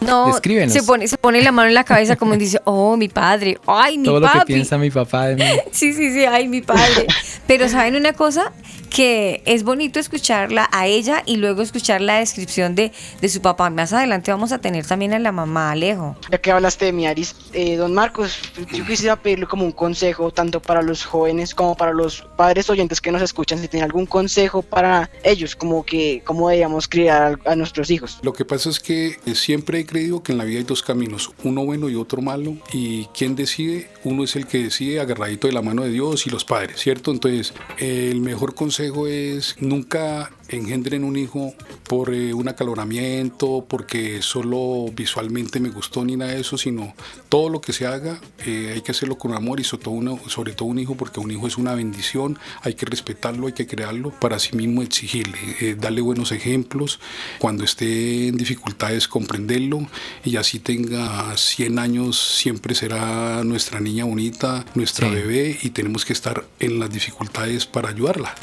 Speaker 2: No,
Speaker 4: Descríbenos.
Speaker 2: se pone, se pone la mano en la cabeza como [laughs] dice, oh, mi padre, ay, mi
Speaker 4: Todo lo que piensa mi papá de mí. [laughs]
Speaker 2: Sí, sí, sí, ay, mi padre. Pero ¿saben una cosa? Que es bonito escucharla a ella y luego escuchar la descripción de, de su papá. Más adelante vamos a tener también a la mamá, Alejo.
Speaker 5: Ya que hablaste de mi Aris, eh, don Marcos, yo quisiera pedirle como un consejo tanto para los jóvenes como para los padres oyentes que nos escuchan, si tienen algún consejo para ellos, como que cómo deberíamos criar a, a nuestros hijos.
Speaker 11: Lo que pasa es que eh, siempre he creído que en la vida hay dos caminos, uno bueno y otro malo, y quien decide, uno es el que decide agarradito de la mano de Dios y los padres, ¿cierto? Entonces, el mejor consejo es nunca engendren un hijo por eh, un acaloramiento, porque solo visualmente me gustó ni nada de eso, sino todo lo que se haga eh, hay que hacerlo con amor y sobre todo, uno- sobre todo un hijo, porque un hijo es una bendición, hay que respetarlo, hay que crearlo, para sí mismo exigirle, eh, darle buenos ejemplos, cuando esté en dificultades comprenderlo y así tenga 100 años siempre será nuestra niña bonita, nuestra
Speaker 4: Sí.
Speaker 11: bebé y tenemos que estar en las dificultades para ayudarla.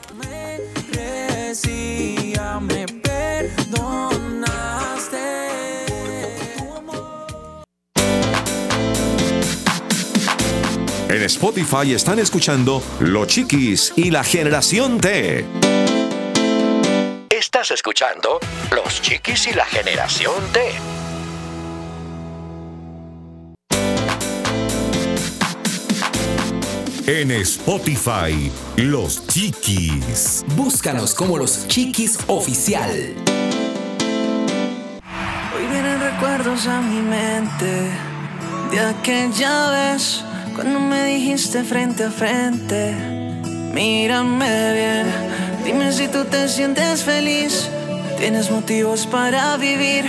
Speaker 3: En Spotify están escuchando Los Chiquis y la Generación T.
Speaker 1: Estás escuchando Los Chiquis y la Generación T.
Speaker 3: En Spotify, Los Chiquis.
Speaker 7: Búscanos como los Chiquis Oficial.
Speaker 8: Hoy vienen recuerdos a mi mente de aquella vez cuando me dijiste frente a frente, mírame bien, dime si tú te sientes feliz, tienes motivos para vivir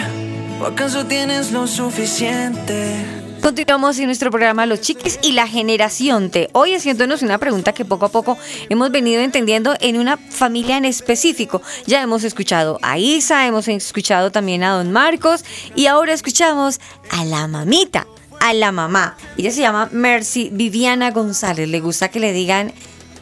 Speaker 8: o acaso tienes lo suficiente.
Speaker 2: Continuamos en nuestro programa Los Chiquis y la Generación T. Hoy haciéndonos una pregunta que poco a poco hemos venido entendiendo en una familia en específico. Ya hemos escuchado a Isa, hemos escuchado también a Don Marcos y ahora escuchamos a la mamita, a la mamá. Ella se llama Mercy Viviana González. Le gusta que le digan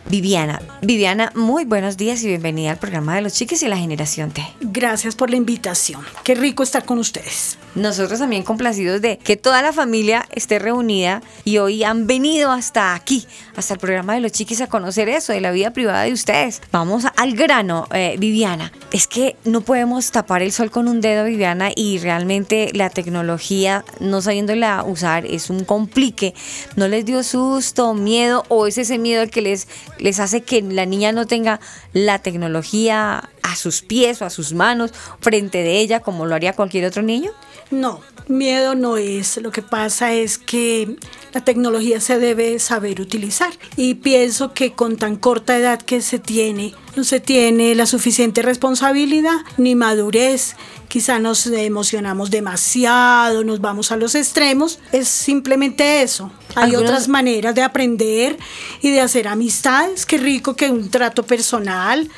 Speaker 2: Viviana. Viviana, muy buenos días y bienvenida al programa de Los Chiquis y la Generación T.
Speaker 12: Gracias por la invitación. Qué rico estar con ustedes.
Speaker 2: Nosotros también complacidos de que toda la familia esté reunida y hoy han venido hasta aquí, hasta el programa de los chiquis a conocer eso, de la vida privada de ustedes. Vamos al grano, eh, Viviana. Es que no podemos tapar el sol con un dedo, Viviana, y realmente la tecnología, no sabiéndola usar, es un complique. ¿No les dio susto, miedo o es ese miedo el que les, les hace que la niña no tenga la tecnología a sus pies o a sus manos frente de ella como lo haría cualquier otro niño?
Speaker 12: No, miedo no es. Lo que pasa es que la tecnología se debe saber utilizar. Y pienso que con tan corta edad que se tiene, no se tiene la suficiente responsabilidad ni madurez. Quizá nos emocionamos demasiado, nos vamos a los extremos. Es simplemente eso. Hay otras maneras de aprender y de hacer amistades. Qué rico que un trato personal,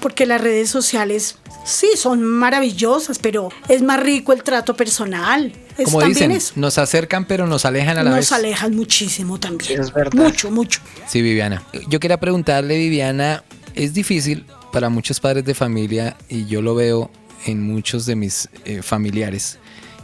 Speaker 12: porque las redes sociales sí son maravillosas, pero es más rico el trato personal. Es
Speaker 4: Como
Speaker 12: también
Speaker 4: dicen,
Speaker 12: eso.
Speaker 4: nos acercan pero nos alejan a la
Speaker 12: Nos
Speaker 4: vez.
Speaker 12: alejan muchísimo también.
Speaker 5: Es verdad.
Speaker 12: Mucho, mucho.
Speaker 4: Sí, Viviana. Yo quería preguntarle, Viviana, es difícil para muchos padres de familia y yo lo veo en muchos de mis eh, familiares,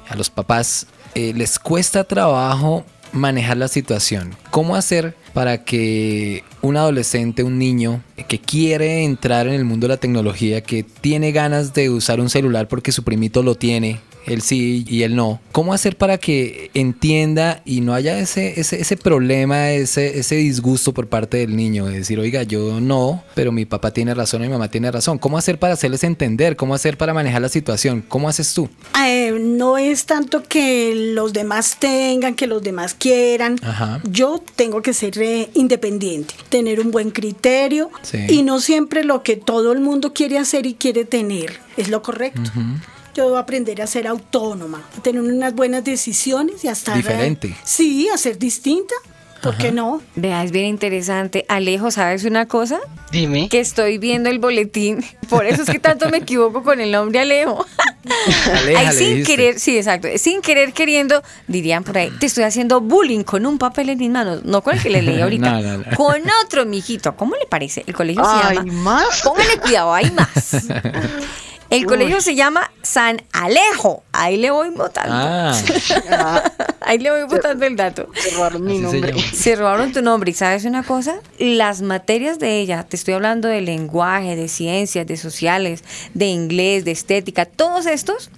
Speaker 4: a los papás, eh, les cuesta trabajo manejar la situación. ¿Cómo hacer para que un adolescente, un niño que quiere entrar en el mundo de la tecnología, que tiene ganas de usar un celular porque su primito lo tiene, él sí y él no. ¿Cómo hacer para que entienda y no haya ese, ese, ese problema, ese, ese disgusto por parte del niño? De decir, oiga, yo no, pero mi papá tiene razón mi mamá tiene razón. ¿Cómo hacer para hacerles entender? ¿Cómo hacer para manejar la situación? ¿Cómo haces tú?
Speaker 12: Eh, no es tanto que los demás tengan, que los demás quieran.
Speaker 4: Ajá.
Speaker 12: Yo tengo que ser eh, independiente, tener un buen criterio
Speaker 4: Sí.
Speaker 12: y no siempre lo que todo el mundo quiere hacer y quiere tener es lo correcto. Yo debo aprender a ser autónoma, a tener unas buenas decisiones y hasta...
Speaker 4: Diferente.
Speaker 12: Sí, a ser distinta. ¿Por qué no?
Speaker 2: Vea, es bien interesante. Alejo, ¿sabes una cosa?
Speaker 5: Dime.
Speaker 2: Que estoy viendo el boletín. [laughs] Por eso es que tanto me equivoco con el nombre Alejo. [laughs]
Speaker 4: Aleja,
Speaker 2: Ay,
Speaker 4: le
Speaker 2: sin
Speaker 4: dijiste.
Speaker 2: querer, sí, exacto. Sin querer queriendo, dirían por ahí, te estoy haciendo bullying con un papel en mis manos. No con el que le leí [laughs] ahorita.
Speaker 4: No, no, no.
Speaker 2: Con otro, mijito. ¿Cómo le parece? El colegio se
Speaker 5: ¿Hay
Speaker 2: llama.
Speaker 5: más?
Speaker 2: Póngale cuidado, hay más. El colegio se llama San Alejo. Ahí le voy votando.
Speaker 4: Ah,
Speaker 5: Ah, [laughs]
Speaker 2: Ahí le voy botando el dato.
Speaker 5: se robaron mi
Speaker 4: Así
Speaker 5: nombre.
Speaker 2: Se robaron tu nombre. ¿Y sabes una cosa? Las materias de ella, te estoy hablando de lenguaje, de ciencias, de sociales, de inglés, de estética, todos estos,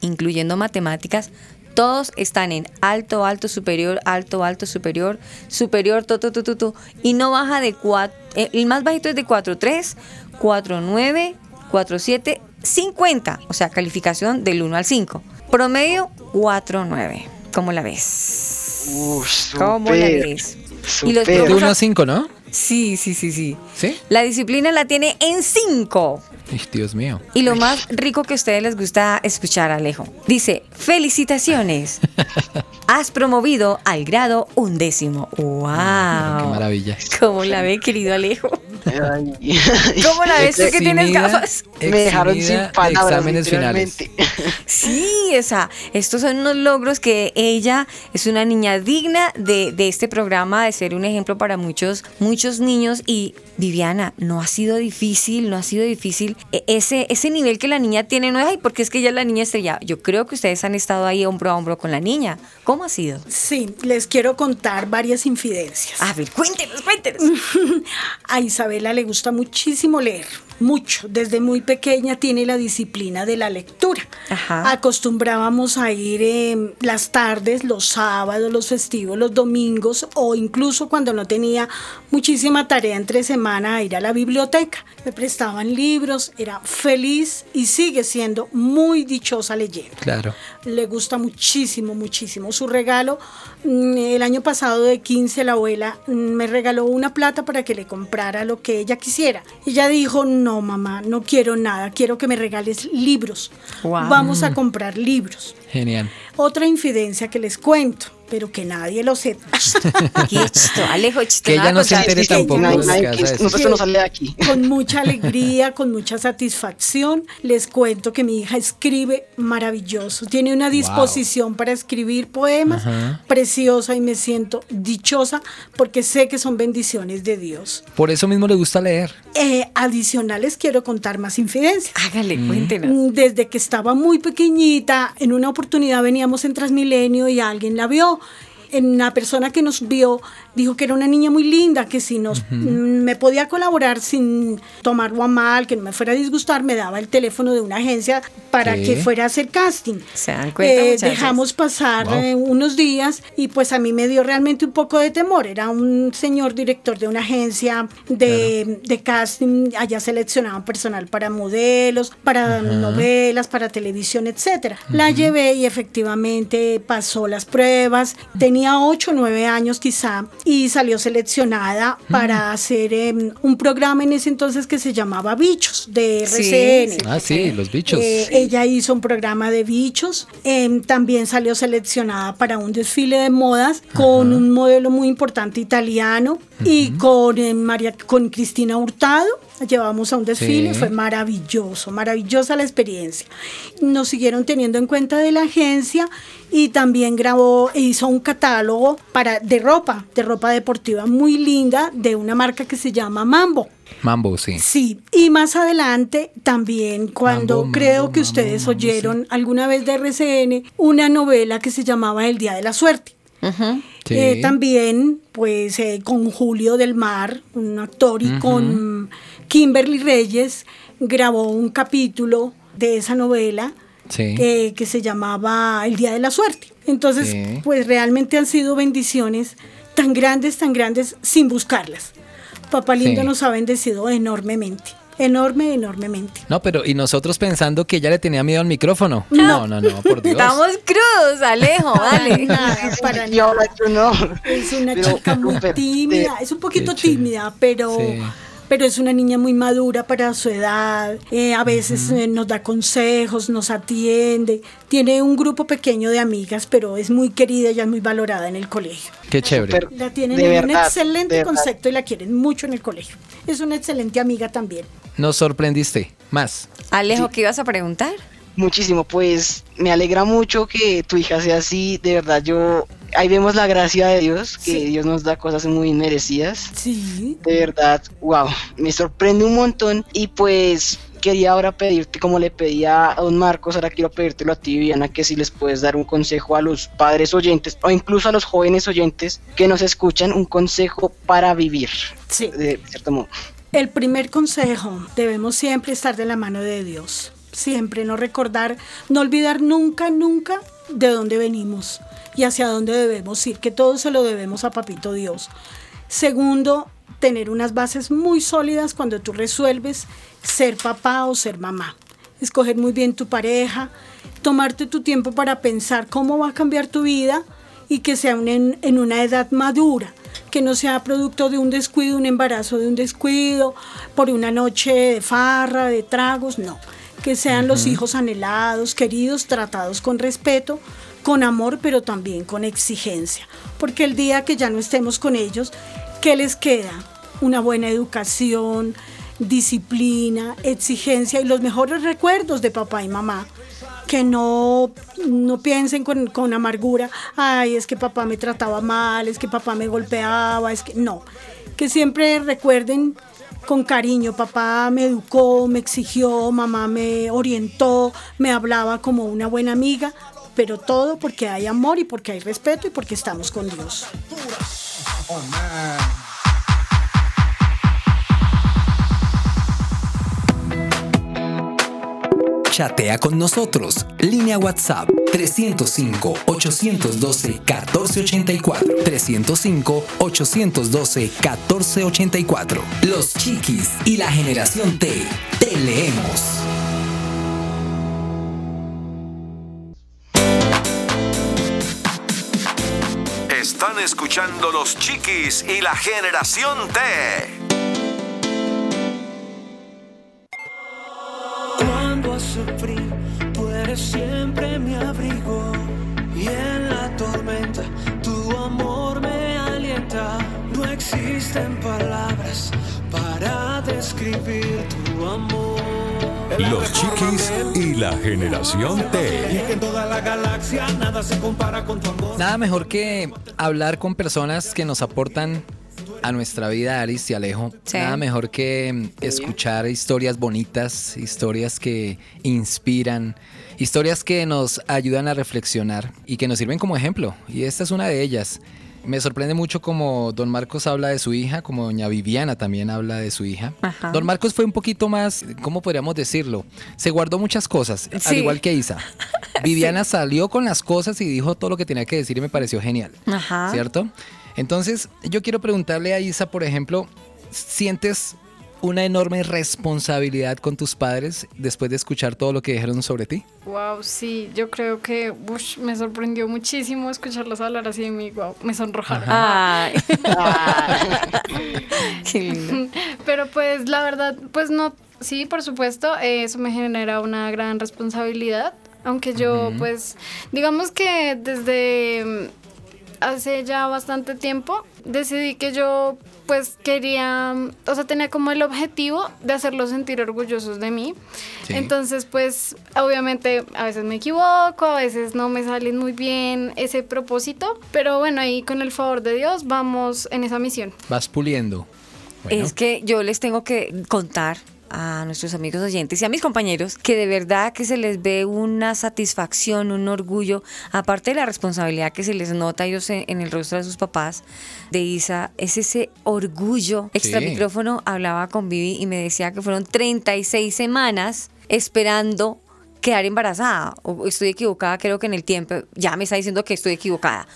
Speaker 2: incluyendo matemáticas, todos están en alto, alto, superior, alto, alto, superior, superior, tu, tu, tu, tu, tu, y no baja de 4, el más bajito es de 4.3, 4.9, 4.7, 50, o sea, calificación del 1 al 5. Promedio 4.9. ¿Cómo la ves?
Speaker 5: Uf,
Speaker 2: ¿Cómo la ves? Y los
Speaker 4: de
Speaker 2: profes-
Speaker 4: 1 a 5, ¿no?
Speaker 2: Sí, sí, sí, sí.
Speaker 4: ¿Sí?
Speaker 2: La disciplina la tiene en 5.
Speaker 4: Ay, Dios mío.
Speaker 2: Y lo más rico que a ustedes les gusta escuchar, Alejo. Dice, felicitaciones. [laughs] Has promovido al grado undécimo. ¡Wow!
Speaker 4: Qué maravilla.
Speaker 2: ¿Cómo la ve, querido Alejo?
Speaker 5: Ay. [laughs]
Speaker 2: ¿Cómo la ves tú que tienes gafas?
Speaker 5: Me dejaron sin palabras,
Speaker 4: exámenes finales. [laughs]
Speaker 2: Sí, esa. Estos son unos logros que ella es una niña digna de, de este programa, de ser un ejemplo para muchos, muchos niños. Y Viviana, no ha sido difícil, no ha sido difícil. E- Ese, ese nivel que la niña tiene no es ay, porque es que ella es la niña estrella. Yo creo que ustedes han estado ahí hombro a hombro con la niña. ¿Cómo ha sido?
Speaker 12: Sí, les quiero contar varias infidencias.
Speaker 2: A ver, cuéntenos, cuéntenos. [laughs]
Speaker 12: A Isabela le gusta muchísimo leer, mucho. Desde muy pequeña tiene la disciplina de la lectura.
Speaker 2: Ajá.
Speaker 12: Acostumbrábamos a ir eh, las tardes, los sábados, los festivos, los domingos o incluso cuando no tenía muchísima tarea entre semana a ir a la biblioteca. Me prestaban libros, era feliz y sigue siendo muy dichosa leyendo.
Speaker 4: Claro.
Speaker 12: Le gusta muchísimo, muchísimo. Su regalo, el año pasado de 15, la abuela mm, me regaló una plata para que le comprara lo que ella quisiera. Ella dijo, no, mamá, no quiero nada, quiero que me regales libros. Vamos a comprar libros.
Speaker 4: Genial.
Speaker 12: Otra infidencia que les cuento, pero que nadie lo sepa. [laughs]
Speaker 2: Alejo,
Speaker 4: Que ella no se
Speaker 2: contar.
Speaker 4: entere tampoco
Speaker 12: no
Speaker 5: nosotros no sale de aquí.
Speaker 12: Con mucha alegría, con mucha satisfacción, les cuento que mi hija escribe maravilloso. Tiene una disposición para escribir poemas
Speaker 4: Ajá.
Speaker 12: preciosa y me siento dichosa porque sé que son bendiciones de Dios.
Speaker 4: Por eso mismo le gusta leer.
Speaker 12: Eh, adicionales quiero contar más infidencias.
Speaker 2: Hágale, cuéntenos.
Speaker 12: Mm, Desde que estaba muy pequeñita, en una oportunidad veníamos en Transmilenio y alguien la vio. En la persona que nos vio dijo que era una niña muy linda, que si nos mm, me podía colaborar sin tomarlo a mal, que no me fuera a disgustar, me daba el teléfono de una agencia para
Speaker 2: ¿Qué?
Speaker 12: que fuera a hacer casting.
Speaker 2: ¿Se dan cuenta,
Speaker 12: Eh, dejamos pasar
Speaker 2: Wow.
Speaker 12: eh, unos días y pues a mí me dio realmente un poco de temor. Era un señor director de una agencia de, de casting, allá seleccionaban personal para modelos, para
Speaker 13: Ajá.
Speaker 12: novelas, para televisión, etcétera. La llevé y efectivamente pasó las pruebas. Tenía 8 o 9 años quizá y salió seleccionada para hacer em, un programa en ese entonces que se llamaba Bichos de RCN.
Speaker 4: Ah, sí, los bichos.
Speaker 12: Eh, Ella hizo un programa de bichos. em, también salió seleccionada para un desfile de modas con un modelo muy importante italiano y con, em, María, con Cristina Hurtado. Llevamos a un desfile,
Speaker 13: Sí.
Speaker 12: fue maravilloso, maravillosa la experiencia. Nos siguieron teniendo en cuenta de la agencia y también grabó, e hizo un catálogo para, de ropa, de ropa deportiva muy linda de una marca que se llama Mambo.
Speaker 4: Mambo, sí.
Speaker 12: Sí, y más adelante también cuando
Speaker 4: Mambo,
Speaker 12: creo que ustedes oyeron alguna vez de RCN una novela que se llamaba El Día de la Suerte.
Speaker 4: Sí.
Speaker 12: Eh, también, pues, eh, con Julio del Mar, un actor, y con Kimberly Reyes, grabó un capítulo de esa novela
Speaker 4: Sí.
Speaker 12: que, que se llamaba El Día de la Suerte. Entonces,
Speaker 4: Sí.
Speaker 12: pues realmente han sido bendiciones tan grandes, tan grandes, sin buscarlas. Papá Lindo
Speaker 4: Sí.
Speaker 12: nos ha bendecido enormemente, enorme, enormemente.
Speaker 4: No, pero y nosotros pensando que ella le tenía miedo al micrófono. No, no, no, por [laughs] Dios.
Speaker 2: Estamos crudos, Alejo, dale.
Speaker 12: Nada, para [laughs]
Speaker 5: no.
Speaker 12: Es una
Speaker 5: Pero
Speaker 12: chica muy [laughs] tímida, es un poquito tímida, pero,
Speaker 4: Sí.
Speaker 12: Pero es una niña muy madura para su edad. Eh, a veces eh, nos da consejos, nos atiende. Tiene un grupo pequeño de amigas, pero es muy querida y es muy valorada en el colegio.
Speaker 4: Qué chévere.
Speaker 12: La tienen
Speaker 5: de
Speaker 12: en
Speaker 5: verdad,
Speaker 12: un excelente
Speaker 5: verdad.
Speaker 12: concepto y la quieren mucho en el colegio. Es una excelente amiga también.
Speaker 4: Nos sorprendiste. Más.
Speaker 2: Alejo, ¿qué ibas a preguntar?
Speaker 5: Muchísimo, pues me alegra mucho que tu hija sea así, de verdad yo, ahí vemos la gracia de Dios, que
Speaker 12: Sí.
Speaker 5: Dios nos da cosas muy merecidas,
Speaker 12: Sí.
Speaker 5: de verdad, wow, me sorprende un montón y pues quería ahora pedirte, como le pedía a don Marcos, ahora quiero pedírtelo a ti Viviana, que si les puedes dar un consejo a los padres oyentes o incluso a los jóvenes oyentes que nos escuchan, un consejo para vivir,
Speaker 12: Sí.
Speaker 5: de cierto modo.
Speaker 12: El primer consejo, debemos siempre estar de la mano de Dios. Siempre no recordar, no olvidar nunca, nunca de dónde venimos y hacia dónde debemos ir, que todo se lo debemos a Papito Dios. Segundo, tener unas bases muy sólidas cuando tú resuelves ser papá o ser mamá. Escoger muy bien tu pareja, tomarte tu tiempo para pensar cómo va a cambiar tu vida y que sea un- en, en una edad madura, que no sea producto de un descuido, un embarazo de un descuido, por una noche de farra, de tragos, no. Que sean los hijos anhelados, queridos, tratados con respeto, con amor, pero también con exigencia. Porque el día que ya no estemos con ellos, ¿qué les queda? Una buena educación, disciplina, exigencia y los mejores recuerdos de papá y mamá. Que no, no piensen con, con amargura, ay, es que papá me trataba mal, es que papá me golpeaba, es que no. Que siempre recuerden con cariño, papá me educó, me exigió, mamá me orientó, me hablaba como una buena amiga, pero todo porque hay amor y porque hay respeto y porque estamos con Dios.
Speaker 7: Chatea con nosotros. Línea WhatsApp 305-812-1484. 305-812-1484. Los Chiquis y la generación T. Te leemos.
Speaker 3: Están escuchando los Chiquis y la generación T.
Speaker 9: sufrir, tú eres siempre mi abrigo. Y en la tormenta, tu amor me alienta. No existen palabras para describir tu amor.
Speaker 14: Los Chiquis y la generación
Speaker 9: Y
Speaker 14: T.
Speaker 9: es que en toda la galaxia nada se compara con tu amor.
Speaker 4: Nada mejor que hablar con personas que nos aportan a nuestra vida, Aris y Alejo,
Speaker 2: Sí.
Speaker 4: nada mejor que mm, escuchar historias bonitas, historias que inspiran, historias que nos ayudan a reflexionar y que nos sirven como ejemplo. Y esta es una de ellas. Me sorprende mucho como don Marcos habla de su hija, como doña Viviana también habla de su hija.
Speaker 2: Ajá.
Speaker 4: Don Marcos fue un poquito más, ¿cómo podríamos decirlo? Se guardó muchas cosas, al igual que Isa. [laughs] Viviana salió con las cosas y dijo todo lo que tenía que decir y me pareció genial.
Speaker 2: Ajá.
Speaker 4: ¿Cierto? Entonces, yo quiero preguntarle a Isa, por ejemplo, ¿sientes una enorme responsabilidad con tus padres después de escuchar todo lo que dijeron sobre ti?
Speaker 10: Wow, sí, yo creo que me sorprendió muchísimo escucharlos hablar así de mí. Wow, me sonrojaron.
Speaker 2: Ay. [laughs] [laughs] Qué lindo.
Speaker 10: Pero pues la verdad, pues no, sí, por supuesto, eh, eso me genera una gran responsabilidad. Aunque yo, pues, digamos que desde hace ya bastante tiempo decidí que yo, pues, quería, o sea, tenía como el objetivo de hacerlos sentir orgullosos de mí.
Speaker 13: Sí.
Speaker 10: Entonces, pues, obviamente a veces me equivoco, a veces no me sale muy bien ese propósito, pero bueno, ahí con el favor de Dios vamos en esa misión.
Speaker 4: Vas puliendo. Bueno.
Speaker 2: Es que yo les tengo que contar a nuestros amigos oyentes y a mis compañeros que de verdad que se les ve una satisfacción, un orgullo, aparte de la responsabilidad que se les nota a ellos en, en el rostro de sus papás, de Isa, es ese orgullo. Extra
Speaker 13: Sí.
Speaker 2: micrófono hablaba con Vivi y me decía que fueron 36 semanas esperando quedar embarazada. O estoy equivocada, creo que en el tiempo, ya me está diciendo que estoy equivocada.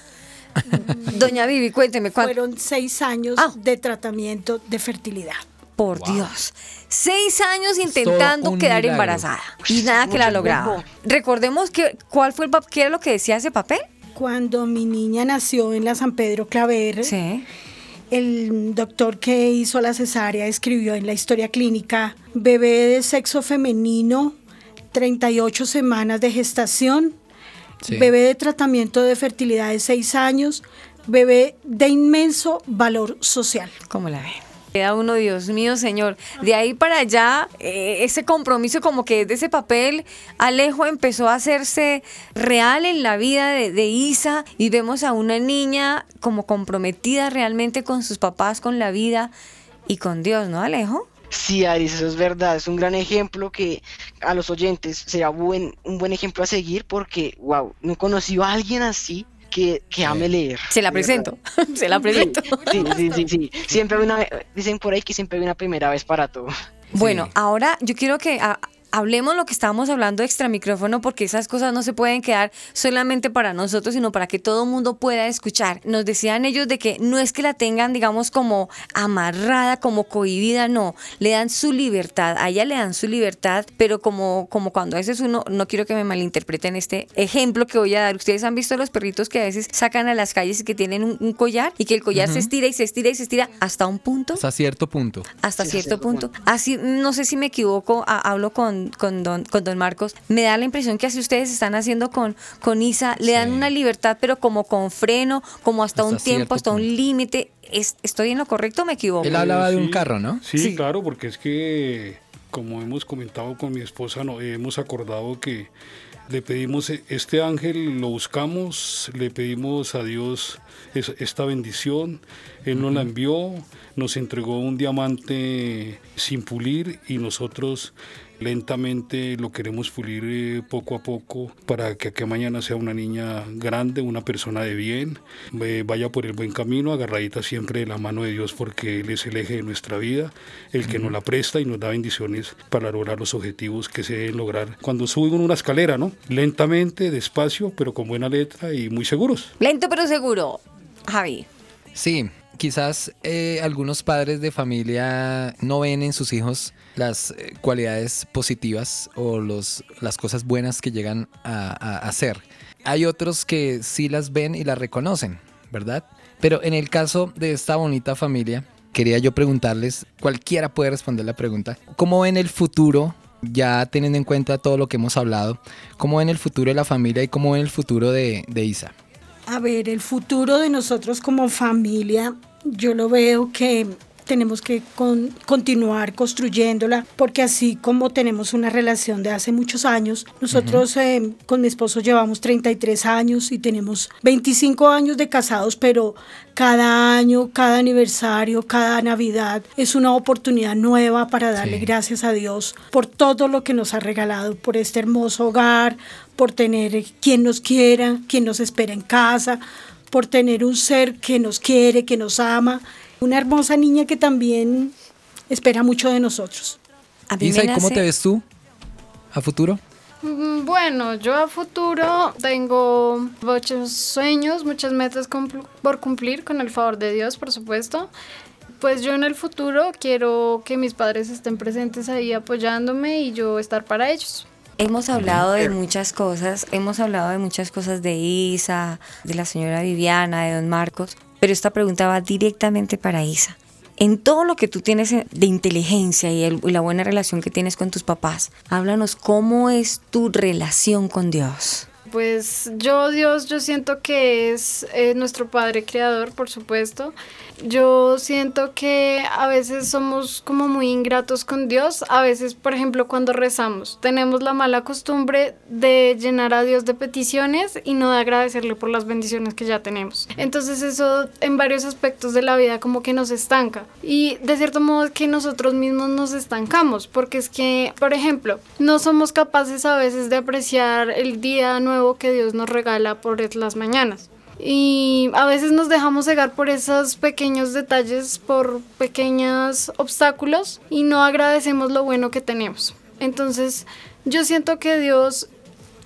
Speaker 2: [laughs] Doña Vivi, cuénteme cuánto.
Speaker 12: Fueron seis años
Speaker 2: Ah.
Speaker 12: de tratamiento de fertilidad.
Speaker 2: Por Dios. Seis años intentando quedar
Speaker 12: milagro.
Speaker 2: embarazada. Y nada que la lograba.
Speaker 12: tiempo.
Speaker 2: Recordemos que cuál fue el qué era lo que decía ese papel.
Speaker 12: Cuando mi niña nació en la San Pedro Claver, el doctor que hizo la cesárea escribió en la historia clínica, bebé de sexo femenino, 38 semanas de gestación,
Speaker 4: Sí.
Speaker 12: bebé de tratamiento de fertilidad de 6 años, bebé de inmenso valor social.
Speaker 2: ¿Cómo la ve? Queda uno, Dios mío, Señor. De ahí para allá, eh, ese compromiso como que de ese papel, Alejo empezó a hacerse real en la vida de, Isa y vemos a una niña como comprometida realmente con sus papás, con la vida y con Dios, ¿no, Alejo?
Speaker 5: Sí, Aris, eso es verdad, es un gran ejemplo que a los oyentes será un buen ejemplo a seguir porque, wow, no he conocido a alguien así que, que ame leer.
Speaker 2: Se la presento, [laughs] se la presento.
Speaker 5: Sí, sí, sí, sí. Siempre una, dicen por ahí que siempre hay una primera vez para todo.
Speaker 2: Bueno, ahora yo quiero que ah, hablemos lo que estábamos hablando extra micrófono porque esas cosas no se pueden quedar solamente para nosotros, sino para que todo el mundo pueda escuchar. Nos decían ellos de que no es que la tengan, digamos, como amarrada, como cohibida, no, le dan su libertad, a ella le dan su libertad, pero como, como cuando a veces uno, no quiero que me malinterpreten este ejemplo que voy a dar, ustedes han visto los perritos que a veces sacan a las calles y que tienen un, un collar y que el collar se estira y se estira y se estira hasta un punto
Speaker 4: Hasta cierto punto.
Speaker 2: hasta cierto punto. Así, no sé si me equivoco, a- hablo con, con, don, con don Marcos, me da la impresión que así ustedes están haciendo con, con Isa, le dan una libertad, pero como con freno, como hasta, un tiempo, hasta un límite. ¿Es- ¿Estoy en lo correcto o me equivoco?
Speaker 4: Él hablaba de un
Speaker 11: Sí,
Speaker 4: carro, ¿no?
Speaker 11: Sí, claro, porque es que, como hemos comentado con mi esposa, no, hemos acordado que le pedimos e- este ángel, lo buscamos, le pedimos a Dios es- esta bendición, Él nos la envió, nos entregó un diamante sin pulir y nosotros lentamente lo queremos pulir eh, poco a poco para que, que mañana sea una niña grande, una persona de bien, eh, vaya por el buen camino, agarradita siempre de la mano de Dios porque Él es el eje de nuestra vida, el que nos la presta y nos da bendiciones para lograr los objetivos que se deben lograr. Cuando suben una escalera, ¿no? Lentamente, despacio, pero con buena letra y muy seguros.
Speaker 2: Lento pero seguro. Javi.
Speaker 4: Sí, quizás eh, algunos padres de familia no ven en sus hijos las eh, cualidades positivas o los, las cosas buenas que llegan a, a hacer. Hay otros que sí las ven y las reconocen, ¿verdad? Pero en el caso de esta bonita familia, quería yo preguntarles, cualquiera puede responder la pregunta, ¿cómo ven el futuro? Ya teniendo en cuenta todo lo que hemos hablado, ¿cómo ven el futuro de la familia y cómo ven el futuro de, de Isa?
Speaker 12: A ver, el futuro de nosotros como familia, yo lo veo que tenemos que con- continuar construyéndola, porque así como tenemos una relación de hace muchos años, nosotros eh, con mi esposo llevamos 33 años y tenemos 25 años de casados, pero cada año, cada aniversario, cada Navidad es una oportunidad nueva para darle
Speaker 4: Sí.
Speaker 12: gracias a Dios por todo lo que nos ha regalado, por este hermoso hogar, por tener quien nos quiera, quien nos espera en casa, por tener un ser que nos quiere, que nos ama, una hermosa niña que también espera mucho de nosotros.
Speaker 2: A mí
Speaker 4: Isa,
Speaker 2: me
Speaker 4: ¿y cómo te ves tú a futuro?
Speaker 10: Mm, Bueno, yo a futuro tengo muchos sueños, muchas metas cumpl- por cumplir con el favor de Dios, por supuesto. Pues yo en el futuro quiero que mis padres estén presentes ahí apoyándome y yo estar para ellos.
Speaker 2: Hemos hablado de muchas cosas, hemos hablado de muchas cosas de Isa, de la señora Viviana, de don Marcos, pero esta pregunta va directamente para Isa. En todo lo que tú tienes de inteligencia y, el- y la buena relación que tienes con tus papás, háblanos cómo es tu relación con Dios.
Speaker 10: Pues yo, Dios, yo siento que es eh, nuestro Padre Creador, por supuesto. Yo siento que a veces somos como muy ingratos con Dios. A veces, por ejemplo, cuando rezamos, tenemos la mala costumbre de llenar a Dios de peticiones y no de agradecerle por las bendiciones que ya tenemos. Entonces eso en varios aspectos de la vida como que nos estanca. Y de cierto modo es que nosotros mismos nos estancamos, porque es que, por ejemplo, no somos capaces a veces de apreciar el día nuevo que Dios nos regala por las mañanas. Y a veces nos dejamos cegar por esos pequeños detalles, por pequeños obstáculos y no agradecemos lo bueno que tenemos. Entonces, yo siento que Dios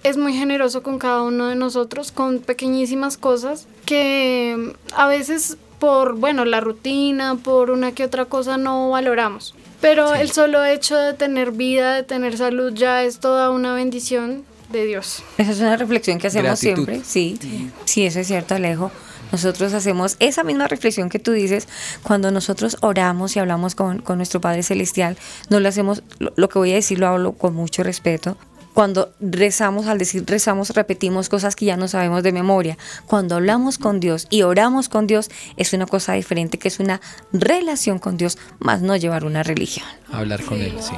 Speaker 10: es muy generoso con cada uno de nosotros, con pequeñísimas cosas que a veces por, bueno, la rutina, por una que otra cosa no valoramos. Pero el solo hecho de tener vida, de tener salud, ya es toda una bendición de Dios.
Speaker 2: Esa es una reflexión que hacemos
Speaker 10: Gratitud.
Speaker 2: siempre, sí, sí, eso es cierto, Alejo. Nosotros hacemos esa misma reflexión que tú dices cuando nosotros oramos y hablamos con, con nuestro Padre Celestial. No lo hacemos, lo, lo que voy a decir lo hablo con mucho respeto. Cuando rezamos, al decir rezamos, repetimos cosas que ya no sabemos de memoria. Cuando hablamos con Dios y oramos con Dios, es una cosa diferente, que es una relación con Dios, más no llevar una religión.
Speaker 4: Hablar con él, sí.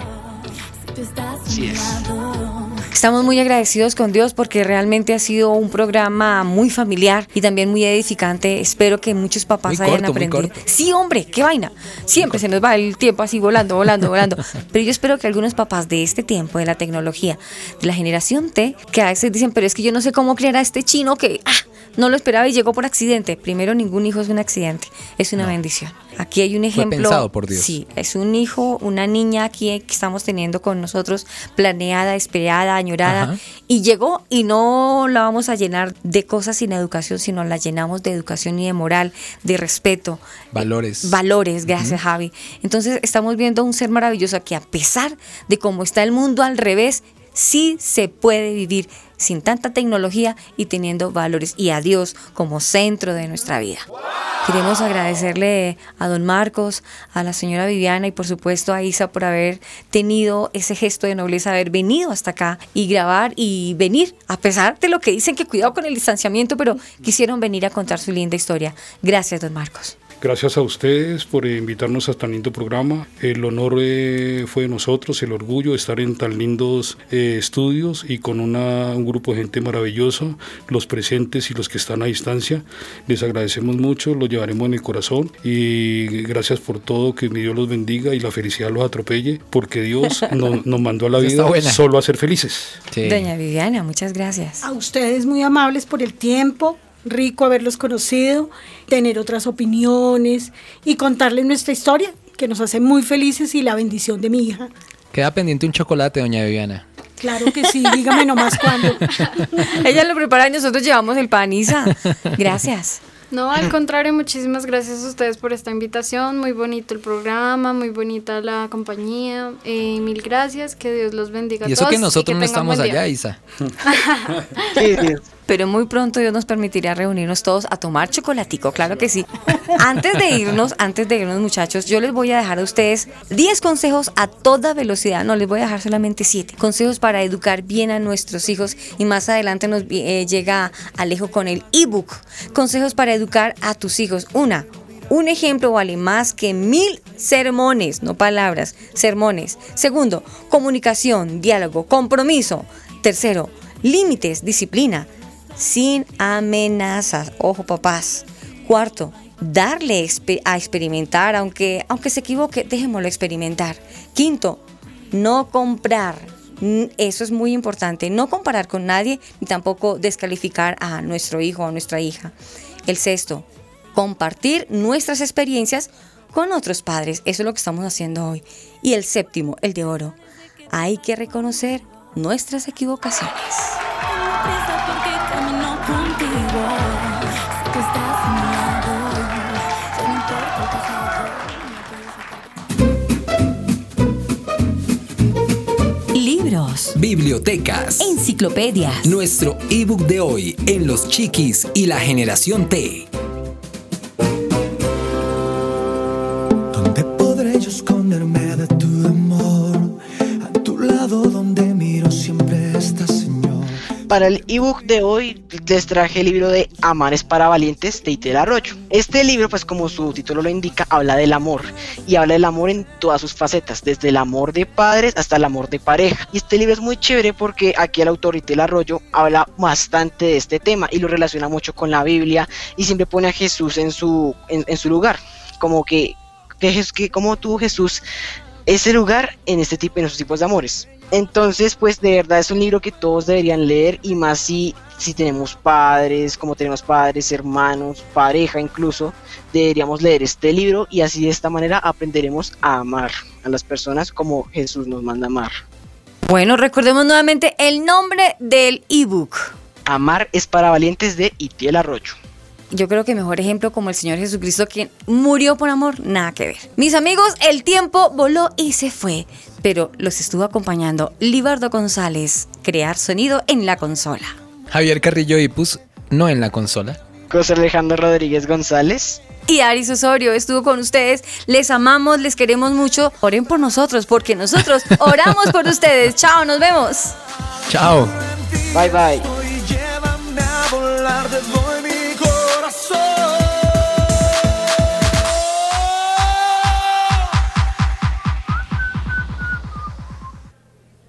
Speaker 2: Estamos muy agradecidos con Dios porque realmente ha sido un programa muy familiar y también muy edificante. Espero que muchos papás
Speaker 4: Muy
Speaker 2: hayan
Speaker 4: corto,
Speaker 2: aprendido. Sí, hombre, qué vaina. Siempre se nos va el tiempo así volando, volando, volando. [laughs] Pero yo espero que algunos papás de este tiempo, de la tecnología, de la generación T, que a veces dicen, pero es que yo no sé cómo criar a este chino que ah, no lo esperaba y llegó por accidente. Primero, ningún hijo es un accidente, es una bendición. Aquí hay un
Speaker 4: Fue
Speaker 2: ejemplo.
Speaker 4: pensado por Dios.
Speaker 2: Sí, es un hijo, una niña aquí que estamos teniendo con nosotros, planeada, esperada, añorada,
Speaker 4: Ajá.
Speaker 2: y llegó y no la vamos a llenar de cosas sin educación, sino la llenamos de educación y de moral, de respeto,
Speaker 4: Valores.
Speaker 2: valores, gracias Javi. Entonces estamos viendo un ser maravilloso que a pesar de cómo está el mundo al revés, sí se puede vivir sin tanta tecnología y teniendo valores y a Dios como centro de nuestra vida. Queremos agradecerle a don Marcos, a la señora Viviana y por supuesto a Isa por haber tenido ese gesto de nobleza, haber venido hasta acá y grabar y venir, a pesar de lo que dicen que cuidado con el distanciamiento, pero quisieron venir a contar su linda historia. Gracias, don Marcos.
Speaker 11: Gracias a ustedes por invitarnos a tan lindo programa. El honor eh, fue de nosotros, el orgullo de estar en tan lindos eh, estudios y con una- un grupo de gente maravilloso, los presentes y los que están a distancia. Les agradecemos mucho, los llevaremos en el corazón y gracias por todo, que mi Dios los bendiga y la felicidad los atropelle, porque Dios [laughs] no- nos mandó a la vida solo a ser felices.
Speaker 2: Doña Viviana, muchas gracias.
Speaker 12: A ustedes muy amables por el tiempo, rico haberlos conocido, tener otras opiniones y contarles nuestra historia, que nos hace muy felices y la bendición de mi hija.
Speaker 4: Queda pendiente un chocolate, doña Viviana.
Speaker 12: Claro que sí, dígame nomás cuándo. [laughs]
Speaker 2: Ella lo prepara y nosotros llevamos el pan, Isa. Gracias.
Speaker 10: No, al contrario, muchísimas gracias a ustedes por esta invitación. Muy bonito el programa, muy bonita la compañía. Eh, mil gracias, que Dios los bendiga a
Speaker 4: Y eso
Speaker 10: todos.
Speaker 4: que nosotros no estamos allá, Isa. [laughs]
Speaker 2: Pero muy pronto Dios nos permitirá reunirnos todos a tomar chocolatico, claro que sí. Antes de irnos, antes de irnos muchachos, yo les voy a dejar a ustedes 10 consejos a toda velocidad, no les voy a dejar solamente 7. Consejos para educar bien a nuestros hijos y más adelante nos eh, llega Alejo con el ebook. Consejos para educar a tus hijos. Una, un ejemplo vale más que mil sermones, no palabras, sermones. Segundo, comunicación, diálogo, compromiso. Tercero, límites, disciplina, sin amenazas. Ojo, papás. Cuarto, darle a experimentar, aunque, aunque se equivoque, dejémoslo experimentar. Quinto, no comprar. Eso es muy importante. No comparar con nadie ni tampoco descalificar a nuestro hijo o nuestra hija. El sexto, compartir nuestras experiencias con otros padres. Eso es lo que estamos haciendo hoy. Y el séptimo, el de oro. Hay que reconocer nuestras equivocaciones.
Speaker 7: Libros, bibliotecas,
Speaker 6: enciclopedias.
Speaker 7: Nuestro ebook de hoy en Los Chiquis y la Generación T.
Speaker 5: Para el ebook de hoy les traje el libro de Amares para Valientes de Itel Arroyo. Este libro, pues como su título lo indica, habla del amor y habla del amor en todas sus facetas, desde el amor de padres hasta el amor de pareja. Y este libro es muy chévere porque aquí el autor Itel Arroyo habla bastante de este tema y lo relaciona mucho con la Biblia y siempre pone a Jesús en su, en, su lugar, como que, que, que como tú Jesús ese lugar en este tipo en estos tipos de amores. Entonces, pues de verdad es un libro que todos deberían leer y más si, si tenemos padres, como tenemos padres, hermanos, pareja incluso, deberíamos leer este libro y así de esta manera aprenderemos a amar a las personas como Jesús nos manda amar.
Speaker 2: Bueno, recordemos nuevamente el nombre del ebook.
Speaker 5: Amar es para valientes de Itiel Arroyo
Speaker 2: yo creo que mejor ejemplo como el Señor Jesucristo, quien murió por amor, nada que ver. Mis amigos, el tiempo voló y se fue, pero los estuvo acompañando Libardo González, crear sonido en la consola.
Speaker 4: Javier Carrillo Ipus, no en la consola.
Speaker 5: José Alejandro Rodríguez González.
Speaker 2: Y Aris Osorio estuvo con ustedes. Les amamos, les queremos mucho. Oren por nosotros, porque nosotros [laughs] oramos por ustedes. Chao, nos vemos.
Speaker 4: Chao.
Speaker 5: Bye bye.